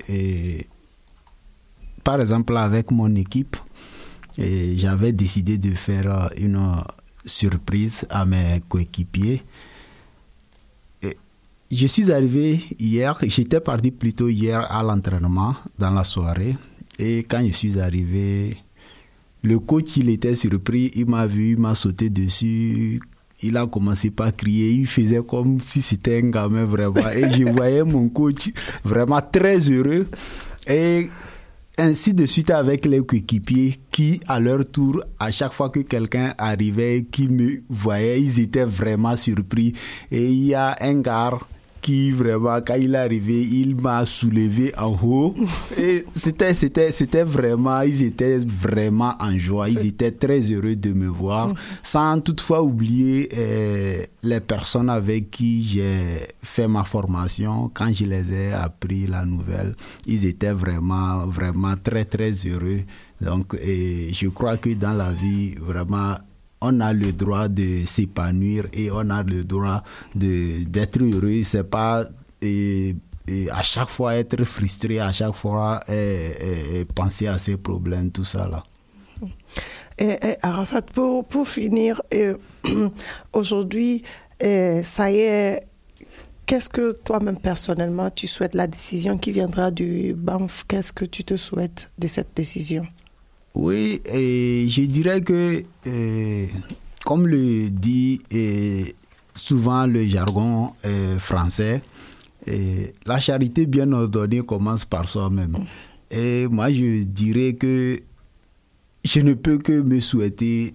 F: par exemple, avec mon équipe, j'avais décidé de faire une surprise à mes coéquipiers. Je suis arrivé hier, j'étais parti plutôt hier à l'entraînement dans la soirée. Et quand je suis arrivé, le coach, il était surpris, il m'a vu, il m'a sauté dessus. Il a commencé par crier, il faisait comme si c'était un gamin vraiment. Et je voyais mon coach vraiment très heureux. Et ainsi de suite avec les coéquipiers qui, à leur tour, à chaque fois que quelqu'un arrivait, qui me voyait, ils étaient vraiment surpris. Et il y a un gars qui vraiment, quand il est arrivé, il m'a soulevé en haut. Et c'était, c'était, c'était vraiment, ils étaient vraiment en joie. Ils étaient très heureux de me voir, sans toutefois oublier euh, les personnes avec qui j'ai fait ma formation. Quand je les ai appris la nouvelle, ils étaient vraiment, vraiment très, très heureux. Donc, et je crois que dans la vie, vraiment, on a le droit de s'épanouir et on a le droit d'être heureux. C'est pas à chaque fois être frustré, à chaque fois penser à ses problèmes, tout ça là.
E: Et, Arafat, pour, pour finir, aujourd'hui, ça y est, qu'est-ce que toi-même personnellement tu souhaites la décision qui viendra du BANF Qu'est-ce que tu te souhaites de cette décision?
F: Oui, je dirais que, euh, comme le dit euh, souvent le jargon euh, français, la charité bien ordonnée commence par soi-même. Et moi, je dirais que je ne peux que me souhaiter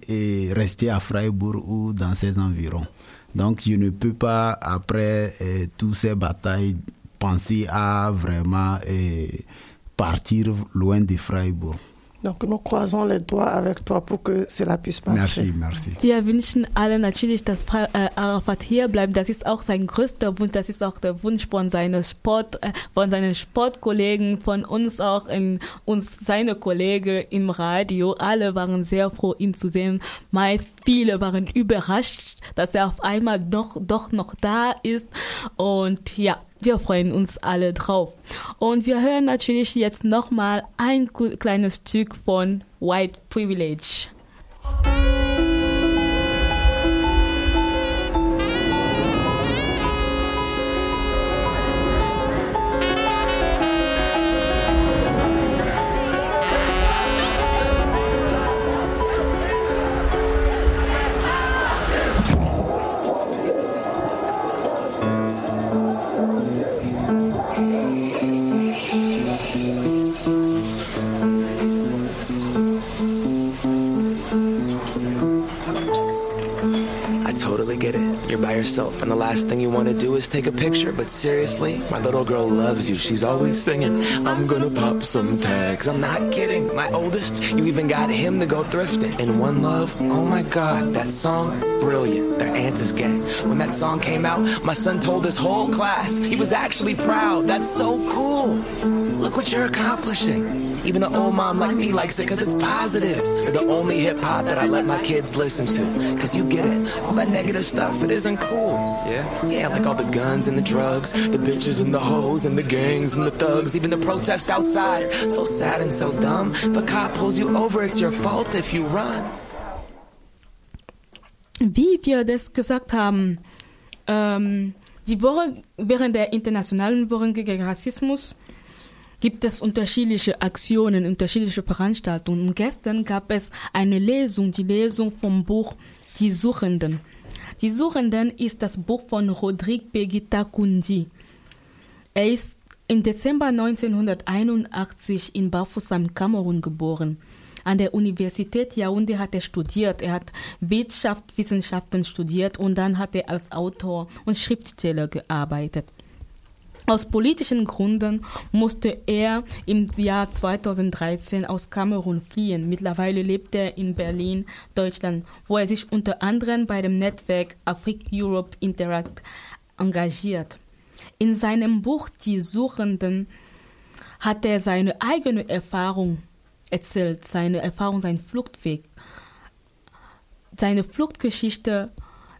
F: rester à Freiburg ou dans ses environs. Donc, je ne peux pas, après toutes ces batailles, penser à vraiment partir loin de Freiburg.
E: Donc nous croisons les doigts avec toi pour que cela puisse marcher.
F: Merci, merci.
C: Wir wünschen alle natürlich, dass äh, Arafat hier bleibt. Das ist auch sein größter Wunsch. Das ist auch der Wunsch von seinen Sport, äh, von seinen Sportkollegen, von uns auch, in, uns seine Kollegen im Radio. Alle waren sehr froh, ihn zu sehen. Meist viele waren überrascht, dass er auf einmal doch, doch noch da ist. Und ja, wir freuen uns alle drauf. Und wir hören natürlich jetzt nochmal ein kleines Stück von White Privilege.
H: Yourself, and the last thing you want to do is take a picture. But seriously, my little girl loves you. She's always singing, I'm gonna pop some tags. I'm not kidding. My oldest, you even got him to go thrifting. In One Love, oh my god, that song, brilliant. Their aunt is gay. When that song came out, my son told his whole class he was actually proud. That's so cool. Look what you're accomplishing. Even an old mom like me likes it because it's positive. You're the only hip hop that I let my kids listen to. Because you get it. All that negative stuff, it isn't cool. Yeah? Yeah, like all the guns and the drugs, the bitches and the hoes and the gangs and the thugs, even the protest outside. So sad and so dumb. But cop pulls you over, it's your fault if you run.
C: Wie wir das gesagt haben, ähm, die Woche während der internationalen Woche gegen Rassismus gibt es unterschiedliche Aktionen, unterschiedliche Veranstaltungen. Und gestern gab es eine Lesung, die Lesung vom Buch Die Suchenden. Die Suchenden ist das Buch von Rodrigue Pegita Kundi. Er ist im Dezember 1981 in Bafoussam, Kamerun geboren. An der Universität Yaoundé hat er studiert. Er hat Wirtschaftswissenschaften studiert und dann hat er als Autor und Schriftsteller gearbeitet. Aus politischen Gründen musste er im Jahr 2013 aus Kamerun fliehen. Mittlerweile lebt er in Berlin, Deutschland, wo er sich unter anderem bei dem Netzwerk Afrique Europe Interact engagiert. In seinem Buch Die Suchenden hat er seine eigene Erfahrung erzählt, seine Erfahrung, sein Fluchtweg, seine Fluchtgeschichte,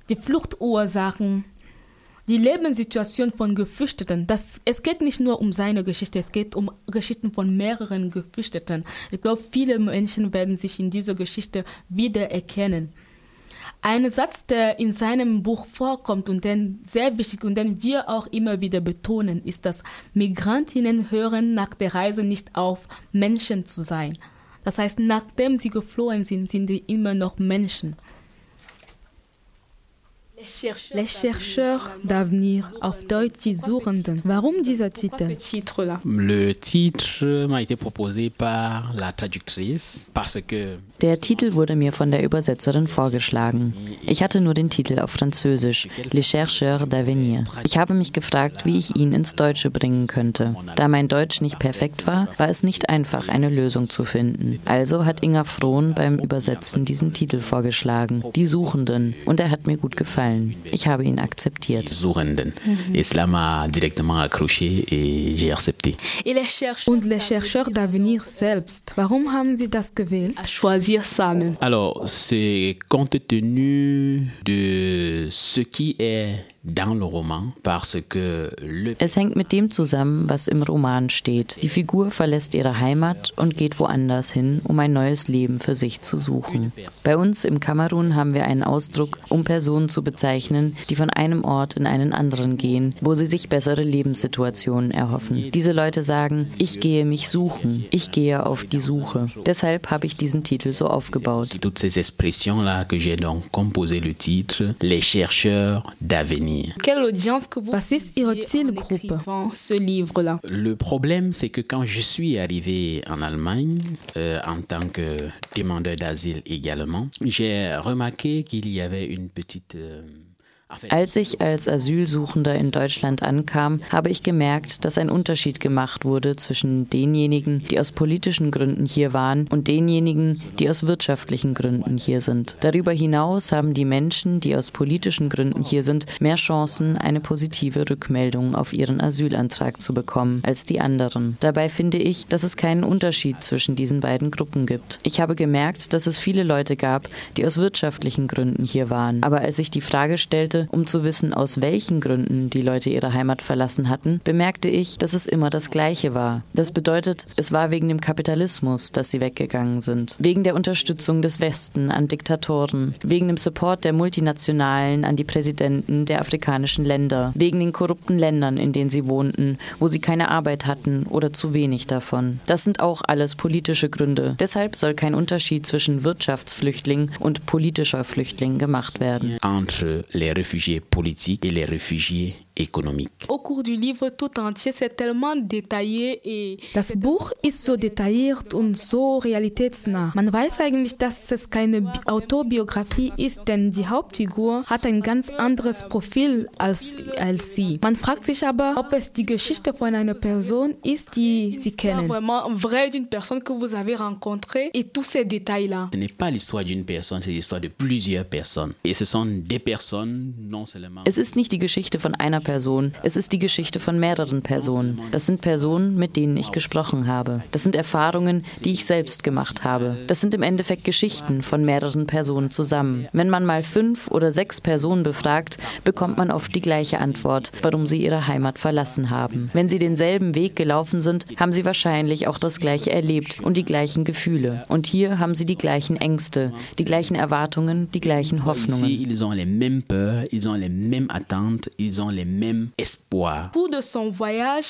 C: die Fluchtursachen, die Lebenssituation von Geflüchteten. Das, es geht nicht nur um seine Geschichte, es geht um Geschichten von mehreren Geflüchteten. Ich glaube, viele Menschen werden sich in dieser Geschichte wiedererkennen. Ein Satz, der in seinem Buch vorkommt und den sehr wichtig und den wir auch immer wieder betonen, ist, dass Migrantinnen hören nach der Reise nicht auf, Menschen zu sein. Das heißt, nachdem sie geflohen sind, sind sie immer noch Menschen. Les chercheurs d'avenir, auf Deutsch die Suchenden. Warum dieser Titel?
J: Le titre m'a été proposé par la traductrice parce que
K: Der Titel wurde mir von der Übersetzerin vorgeschlagen. Ich hatte nur den Titel auf Französisch, Les chercheurs d'avenir. Ich habe mich gefragt, wie ich ihn ins Deutsche bringen könnte. Da mein Deutsch nicht perfekt war, war es nicht einfach, eine Lösung zu finden. Also hat Inga Frohn beim Übersetzen diesen Titel vorgeschlagen, Die Suchenden, und er hat mir gut gefallen. Ich habe ihn akzeptiert.
J: Accepté.
C: Und Les chercheurs d'avenir selbst. Warum haben Sie das gewählt?
J: Alors, c'est compte tenu de ce qui est dans le roman parce que le
K: Es hängt mit dem zusammen, was im Roman steht. Die Figur verlässt ihre Heimat und geht woanders hin, um ein neues Leben für sich zu suchen. Bei uns im Kamerun haben wir einen Ausdruck, um Personen zu bezeichnen, die von einem Ort in einen anderen gehen, wo sie sich bessere Lebenssituationen erhoffen. Diese Leute sagen, ich gehe mich suchen, ich gehe auf die Suche. Deshalb habe ich diesen Titel so aufgebaut.
J: toutes ces expressions là que j'ai donc composé le titre Les chercheurs d'avenir.
C: Was ist Ihre Zielgruppe?
J: Le problème, c'est que quand je suis arrivé en Allemagne, euh, en tant que demandeur d'asile également, j'ai remarqué qu'il y avait une petite euh,
K: Als ich als Asylsuchender in Deutschland ankam, habe ich gemerkt, dass ein Unterschied gemacht wurde zwischen denjenigen, die aus politischen Gründen hier waren, und denjenigen, die aus wirtschaftlichen Gründen hier sind. Darüber hinaus haben die Menschen, die aus politischen Gründen hier sind, mehr Chancen, eine positive Rückmeldung auf ihren Asylantrag zu bekommen als die anderen. Dabei finde ich, dass es keinen Unterschied zwischen diesen beiden Gruppen gibt. Ich habe gemerkt, dass es viele Leute gab, die aus wirtschaftlichen Gründen hier waren. Aber als ich die Frage stellte, wollte, um zu wissen, aus welchen Gründen die Leute ihre Heimat verlassen hatten, bemerkte ich, dass es immer das Gleiche war. Das bedeutet, es war wegen dem Kapitalismus, dass sie weggegangen sind, wegen der Unterstützung des Westen an Diktatoren, wegen dem Support der Multinationalen an die Präsidenten der afrikanischen Länder, wegen den korrupten Ländern, in denen sie wohnten, wo sie keine Arbeit hatten oder zu wenig davon. Das sind auch alles politische Gründe. Deshalb soll kein Unterschied zwischen Wirtschaftsflüchtling und politischer Flüchtling gemacht werden.
J: Entre les réfugiés politiques et les réfugiés économique.
C: Au cours du livre tout entier, c'est tellement détaillé et Das Buch ist so detailliert und so realitätsnah. Man weiß eigentlich, dass es keine Autobiografie ist, denn die Hauptfigur hat ein ganz anderes Profil als, als sie. Man fragt sich aber, ob es die Geschichte von einer Person ist, die sie kennen. Vraiment vrai d'une personne que vous avez rencontrée et tous ces détails-là.
J: Ce n'est pas l'histoire d'une personne, c'est l'histoire de plusieurs personnes. Et ce sont des personnes non seulement.
K: Es ist nicht die Geschichte von einer Person. Es ist die Geschichte von mehreren Personen. Das sind Personen, mit denen ich gesprochen habe. Das sind Erfahrungen, die ich selbst gemacht habe. Das sind im Endeffekt Geschichten von mehreren Personen zusammen. Wenn man mal fünf oder sechs Personen befragt, bekommt man oft die gleiche Antwort, warum sie ihre Heimat verlassen haben. Wenn sie denselben Weg gelaufen sind, haben sie wahrscheinlich auch das gleiche erlebt und die gleichen Gefühle. Und hier haben sie die gleichen Ängste, die gleichen Erwartungen, die gleichen Hoffnungen.
J: Mêmes peurs, ils ont les mêmes attentes, ils ont les même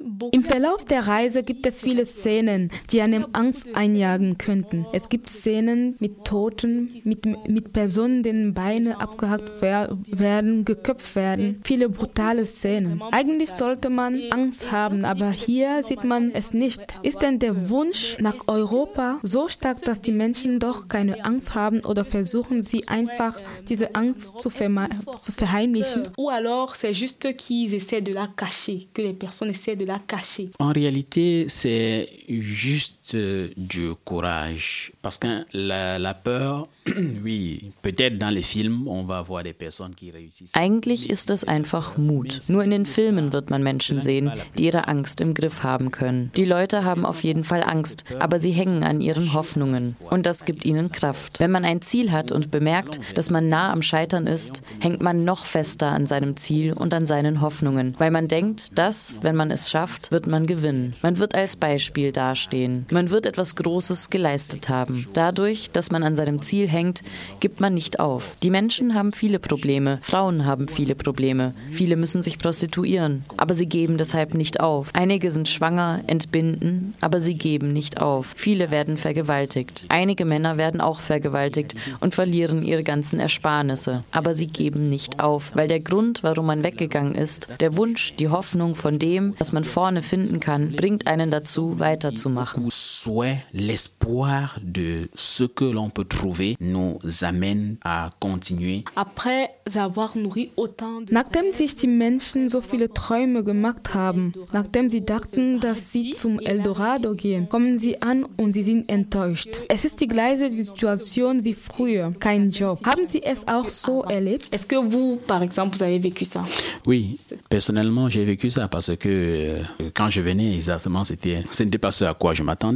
J: espoir.
C: Im Verlauf der Reise gibt es viele Szenen, die einem Angst einjagen könnten. Es gibt Szenen mit Toten, mit, mit Personen, denen Beine abgehackt werden, geköpft werden. Viele brutale Szenen. Eigentlich sollte man Angst haben, aber hier sieht man es nicht. Ist denn der Wunsch nach Europa so stark, dass die Menschen doch keine Angst haben oder versuchen sie einfach diese Angst zu, zu verheimlichen?
L: Ou alors c'est juste qu'ils essaient de la cacher, que les personnes essaient de la cacher.
J: En réalité, c'est juste du courage parce que la, la peur oui, peut-être dans les films, on va voir des personnes qui réussissent.
K: Eigentlich ist es einfach Mut. Nur in den Filmen wird man Menschen sehen, die ihre Angst im Griff haben können. Die Leute haben auf jeden Fall Angst, aber sie hängen an ihren Hoffnungen und das gibt ihnen Kraft. Wenn man ein Ziel hat und bemerkt, dass man nah am Scheitern ist, hängt man noch fester an seinem Ziel und an seinen Hoffnungen, weil man denkt, dass, wenn man es schafft, wird man gewinnen. Man wird als Beispiel dastehen. Man wird etwas Großes geleistet haben. Dadurch, dass man an seinem Ziel hängt, gibt man nicht auf. Die Menschen haben viele Probleme, Frauen haben viele Probleme, viele müssen sich prostituieren, aber sie geben deshalb nicht auf. Einige sind schwanger, entbinden, aber sie geben nicht auf. Viele werden vergewaltigt. Einige Männer werden auch vergewaltigt und verlieren ihre ganzen Ersparnisse, aber sie geben nicht auf, weil der Grund, warum man weggegangen ist, der Wunsch, die Hoffnung von dem, was man vorne finden kann, bringt einen dazu, weiterzumachen.
J: Soit l'espoir de ce que l'on peut trouver nous amène à continuer.
C: Nachdem sich die Menschen so viele Träume gemacht haben, nachdem sie dachten, dass sie zum Eldorado gehen, kommen sie an und sie sind enttäuscht. Es ist die gleiche Situation wie früher, kein Job. Haben Sie es auch so erlebt?
L: Est-ce que vous, par exemple, vous avez vécu ça?
J: Oui, personnellement, j'ai vécu ça parce que euh, quand je venais, exactement, c'était, ce n'était pas ce à quoi je m'attendais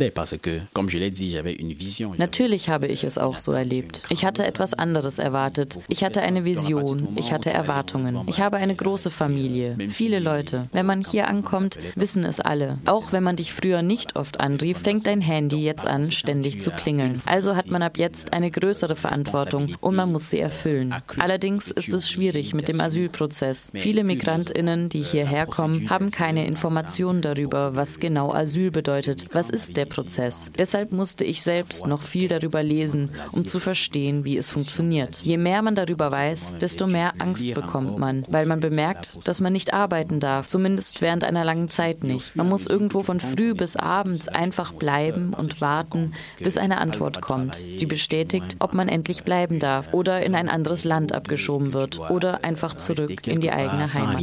K: Natürlich habe ich es auch so erlebt. Ich hatte etwas anderes erwartet. Ich hatte eine Vision. Ich hatte Erwartungen. Ich habe eine große Familie. Viele Leute. Wenn man hier ankommt, wissen es alle. Auch wenn man dich früher nicht oft anrief, fängt dein Handy jetzt an, ständig zu klingeln. Also hat man ab jetzt eine größere Verantwortung und man muss sie erfüllen. Allerdings ist es schwierig mit dem Asylprozess. Viele Migrantinnen, die hierher kommen, haben keine Informationen darüber, was genau Asyl bedeutet. Was ist der Prozess? Deshalb musste ich selbst noch viel darüber lesen, um zu verstehen, wie es funktioniert. Je mehr man darüber weiß, desto mehr Angst bekommt man, weil man bemerkt, dass man nicht arbeiten darf, zumindest während einer langen Zeit nicht. Man muss irgendwo von früh bis abends einfach bleiben und warten, bis eine Antwort kommt, die bestätigt, ob man endlich bleiben darf oder in ein anderes Land abgeschoben wird oder einfach zurück in die eigene Heimat.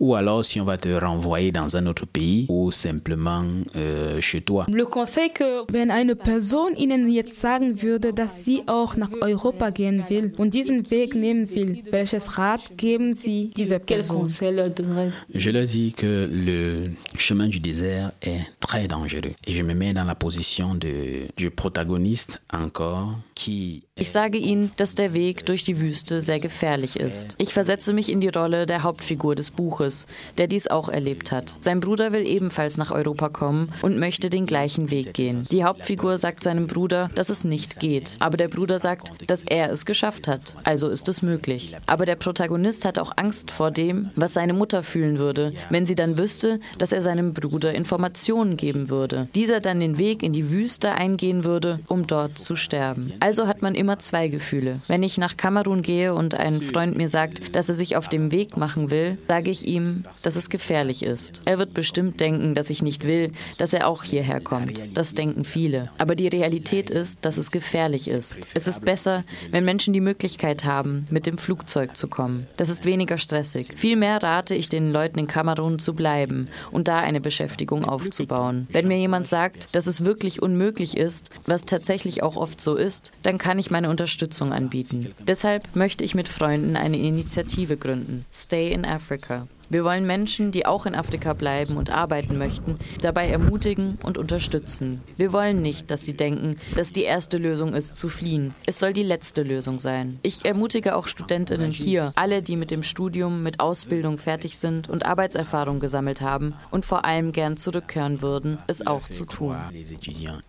J: Ou alors si on va te renvoyer dans un autre pays ou simplement euh, chez toi.
C: Wenn eine Person Ihnen jetzt sagen würde, dass sie auch nach Europa gehen will und diesen Weg nehmen will, welches Rat geben Sie dieser Person?
J: Je leur dis que le chemin du désert est très dangereux et je me mets dans la position de, du protagoniste encore qui
K: Ich sage Ihnen, dass der Weg durch die Wüste sehr gefährlich ist. Ich versetze mich in die Rolle der Hauptfigur des Buches, der dies auch erlebt hat. Sein Bruder will ebenfalls nach Europa kommen und möchte den gleichen Weg gehen. Die Hauptfigur sagt seinem Bruder, dass es nicht geht. Aber der Bruder sagt, dass er es geschafft hat. Also ist es möglich. Aber der Protagonist hat auch Angst vor dem, was seine Mutter fühlen würde, wenn sie dann wüsste, dass er seinem Bruder Informationen geben würde. Dieser dann den Weg in die Wüste eingehen würde, um dort zu sterben. Also hat man immer zwei Gefühle. Wenn ich nach Kamerun gehe und ein Freund mir sagt, dass er sich auf dem Weg machen will, sage ich ihm, dass es gefährlich ist. Er wird bestimmt denken, dass ich nicht will, dass er auch hierher kommt. Das denken viele. Aber die Realität ist, dass es gefährlich ist. Es ist besser, wenn Menschen die Möglichkeit haben, mit dem Flugzeug zu kommen. Das ist weniger stressig. Vielmehr rate ich den Leuten in Kamerun zu bleiben und da eine Beschäftigung aufzubauen. Wenn mir jemand sagt, dass es wirklich unmöglich ist, was tatsächlich auch oft so ist, dann kann ich meine Unterstützung anbieten. Deshalb möchte ich mit Freunden eine Initiative gründen. Stay in Africa. Wir wollen Menschen, die auch in Afrika bleiben und arbeiten möchten, dabei ermutigen und unterstützen. Wir wollen nicht, dass sie denken, dass die erste Lösung ist, zu fliehen. Es soll die letzte Lösung sein. Ich ermutige auch Studentinnen hier, alle, die mit dem Studium, mit Ausbildung fertig sind und Arbeitserfahrung gesammelt haben und vor allem gern zurückkehren würden, es auch zu tun.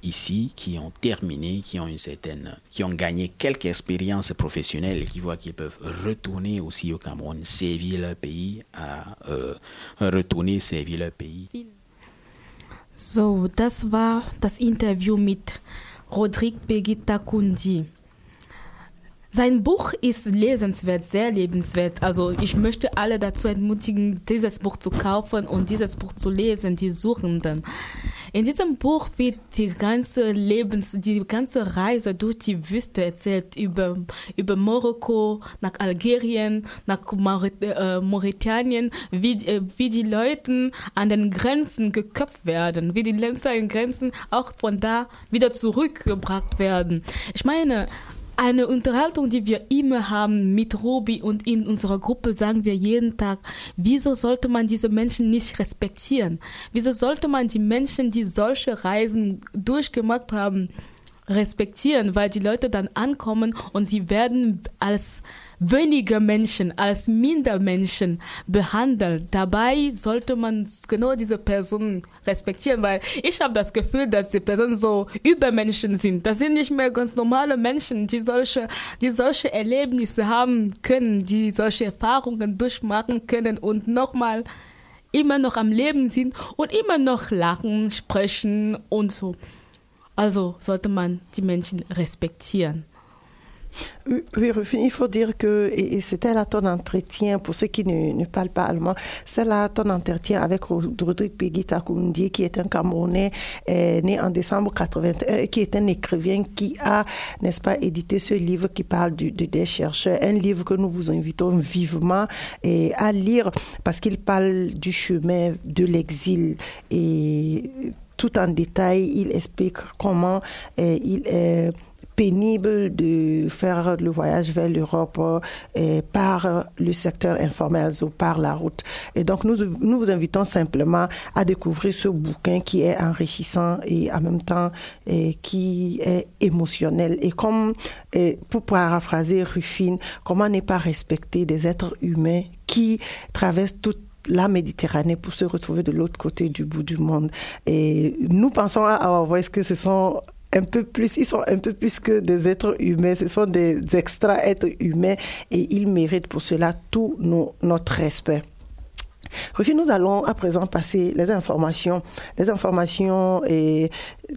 J: ici qui ont terminé, qui ont une certaine, qui ont gagné quelques expériences professionnelles qui voient qu'ils peuvent retourner aussi au Cameroun, servir leur pays à äh, retourner servir leur pays.
C: So, das war das Interview mit Rodrigue Begita Kundi. Sein Buch ist lesenswert, sehr lebenswert. Also ich möchte alle dazu ermutigen, dieses Buch zu kaufen und dieses Buch zu lesen, die Suchenden. In diesem Buch wird die ganze Lebens, die ganze Reise durch die Wüste erzählt über, über Marokko, nach Algerien, nach Maurit äh, Mauritanien, wie, äh, wie die Leute an den Grenzen geköpft werden, wie die Länder an den Grenzen auch von da wieder zurückgebracht werden. Ich meine, eine Unterhaltung, die wir immer haben mit Robi und in unserer Gruppe sagen wir jeden Tag, wieso sollte man diese Menschen nicht respektieren? Wieso sollte man die Menschen, die solche Reisen durchgemacht haben, respektieren? Weil die Leute dann ankommen und sie werden als weniger Menschen als Mindermenschen behandelt. Dabei sollte man genau diese Personen respektieren, weil ich habe das Gefühl, dass die Personen so Übermenschen sind. Das sind nicht mehr ganz normale Menschen, die solche, die solche Erlebnisse haben können, die solche Erfahrungen durchmachen können und nochmal immer noch am Leben sind und immer noch lachen, sprechen und so. Also sollte man die Menschen respektieren.
E: Oui, il faut dire que, c'était là ton entretien, pour ceux qui ne, ne parlent pas allemand, c'est là ton entretien avec Rodrigue Pegita Koundi, qui est un Camerounais né en décembre 81, qui est un écrivain qui a, n'est-ce pas, édité ce livre qui parle du, de, des chercheurs, un livre que nous vous invitons vivement et à lire parce qu'il parle du chemin de l'exil et tout en détail, il explique comment il est pénible de faire le voyage vers l'Europe euh, par le secteur informel ou par la route. Et donc, nous, nous vous invitons simplement à découvrir ce bouquin qui est enrichissant et en même temps et qui est émotionnel. Et comme, pour paraphraser Ruffine, comment ne pas respecter des êtres humains qui traversent toute la Méditerranée pour se retrouver de l'autre côté du bout du monde. Et nous pensons à Voice que ce sont un peu plus, ils sont un peu plus que des êtres humains, ce sont des extra-êtres humains et ils méritent pour cela tout notre respect. Rufi, nous allons à présent passer les informations, les informations et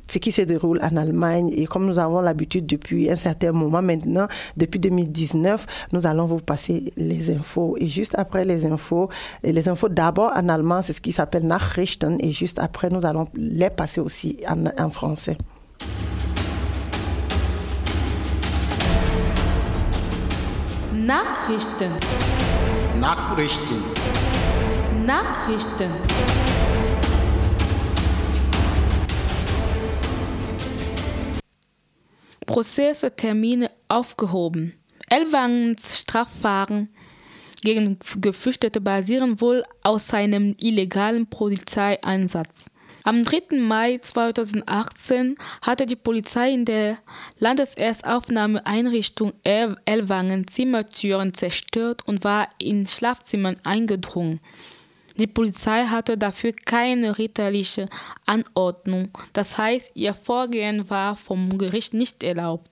E: ce qui se déroule en Allemagne. Et comme nous avons l'habitude depuis un certain moment maintenant, depuis 2019, nous allons vous passer les infos. Et juste après les infos, et les infos d'abord en allemand, c'est ce qui s'appelle Nachrichten. Et juste après, nous allons les passer aussi en, en français.
C: Nachrichten.
F: Nachrichten.
C: Nachrichten. Prozesstermine aufgehoben. Elwangens Strafverfahren gegen Geflüchtete basieren wohl aus seinem illegalen Polizeieinsatz. Am 3. Mai 2018 hatte die Polizei in der Landeserstaufnahmeeinrichtung Elwangen Zimmertüren zerstört und war in Schlafzimmern eingedrungen. Die Polizei hatte dafür keine richterliche Anordnung, das heißt, ihr Vorgehen war vom Gericht nicht erlaubt.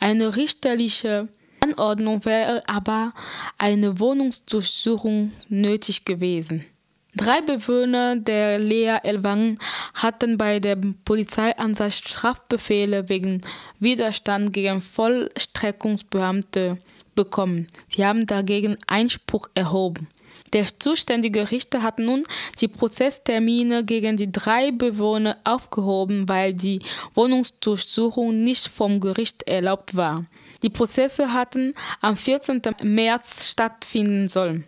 C: Eine richterliche Anordnung wäre aber eine Wohnungsdurchsuchung nötig gewesen. Drei Bewohner der Lea Elwangen hatten bei der Polizeiansatz Strafbefehle wegen Widerstand gegen Vollstreckungsbeamte bekommen. Sie haben dagegen Einspruch erhoben. Der zuständige Richter hat nun die Prozesstermine gegen die drei Bewohner aufgehoben, weil die Wohnungsdurchsuchung nicht vom Gericht erlaubt war. Die Prozesse hatten am 14. März stattfinden sollen.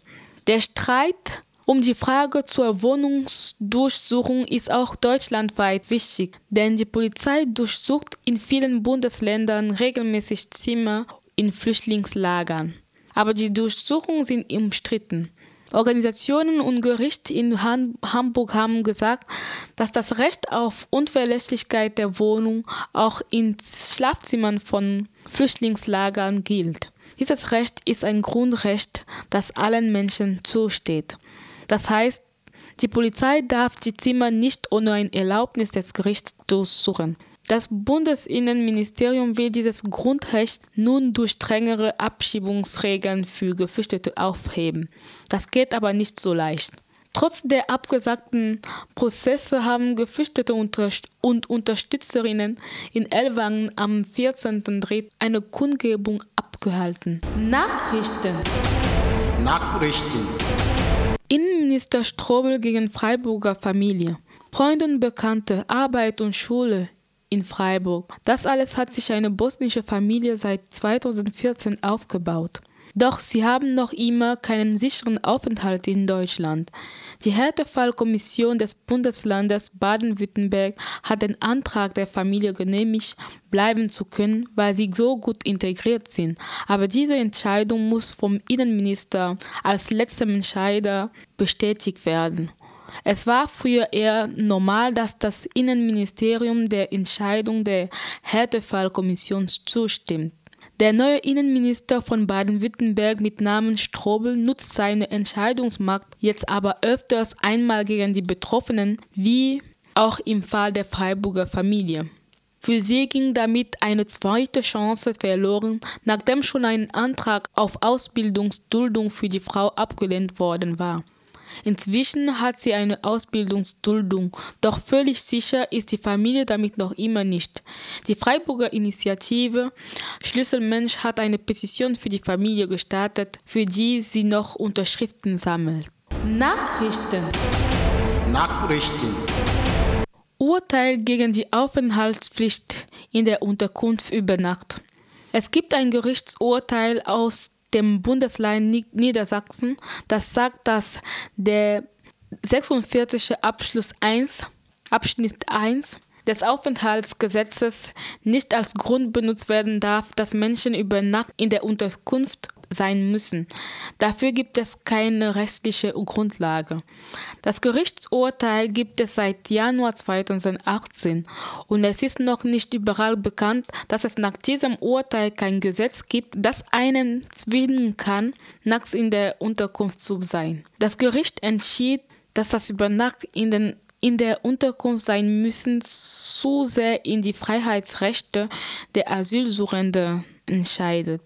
C: Der Streit um die Frage zur Wohnungsdurchsuchung ist auch deutschlandweit wichtig, denn die Polizei durchsucht in vielen Bundesländern regelmäßig Zimmer in Flüchtlingslagern. Aber die Durchsuchungen sind umstritten. Organisationen und Gerichte in Hamburg haben gesagt, dass das Recht auf Unverlässlichkeit der Wohnung auch in Schlafzimmern von Flüchtlingslagern gilt. Dieses Recht ist ein Grundrecht, das allen Menschen zusteht. Das heißt, die Polizei darf die Zimmer nicht ohne ein Erlaubnis des Gerichts durchsuchen. Das Bundesinnenministerium will dieses Grundrecht nun durch strengere Abschiebungsregeln für Geflüchtete aufheben. Das geht aber nicht so leicht. Trotz der abgesagten Prozesse haben Geflüchtete und Unterstützerinnen in Elwangen am 14.3. eine Kundgebung abgehalten. Nachrichten.
F: Nachrichten.
C: Innenminister Strobel gegen Freiburger Familie. Freunde und Bekannte, Arbeit und Schule in Freiburg. Das alles hat sich eine bosnische Familie seit 2014 aufgebaut. Doch sie haben noch immer keinen sicheren Aufenthalt in Deutschland. Die Härtefallkommission des Bundeslandes Baden-Württemberg hat den Antrag der Familie genehmigt, bleiben zu können, weil sie so gut integriert sind. Aber diese Entscheidung muss vom Innenminister als letztem Entscheider bestätigt werden. Es war früher eher normal, dass das Innenministerium der Entscheidung der Härtefallkommission zustimmt. Der neue Innenminister von Baden-Württemberg mit Namen Strobel nutzt seine Entscheidungsmacht jetzt aber öfters einmal gegen die Betroffenen, wie auch im Fall der Freiburger Familie. Für sie ging damit eine zweite Chance verloren, nachdem schon ein Antrag auf Ausbildungsduldung für die Frau abgelehnt worden war. Inzwischen hat sie eine Ausbildungsduldung, doch völlig sicher ist die Familie damit noch immer nicht. Die Freiburger Initiative Schlüsselmensch hat eine Petition für die Familie gestartet, für die sie noch Unterschriften sammelt. Nachrichten.
F: Nachrichten.
C: Urteil gegen die Aufenthaltspflicht in der Unterkunft über Nacht. Es gibt ein Gerichtsurteil aus dem Bundesland Niedersachsen, das sagt, dass der 46. Abschluss 1, Abschnitt 1 des Aufenthaltsgesetzes nicht als Grund benutzt werden darf, dass Menschen über Nacht in der Unterkunft sein müssen. Dafür gibt es keine rechtliche Grundlage. Das Gerichtsurteil gibt es seit Januar 2018 und es ist noch nicht überall bekannt, dass es nach diesem Urteil kein Gesetz gibt, das einen zwingen kann, nachts in der Unterkunft zu sein. Das Gericht entschied, dass das Übernacht in den in der Unterkunft sein müssen, zu sehr in die Freiheitsrechte der Asylsuchenden entscheidet.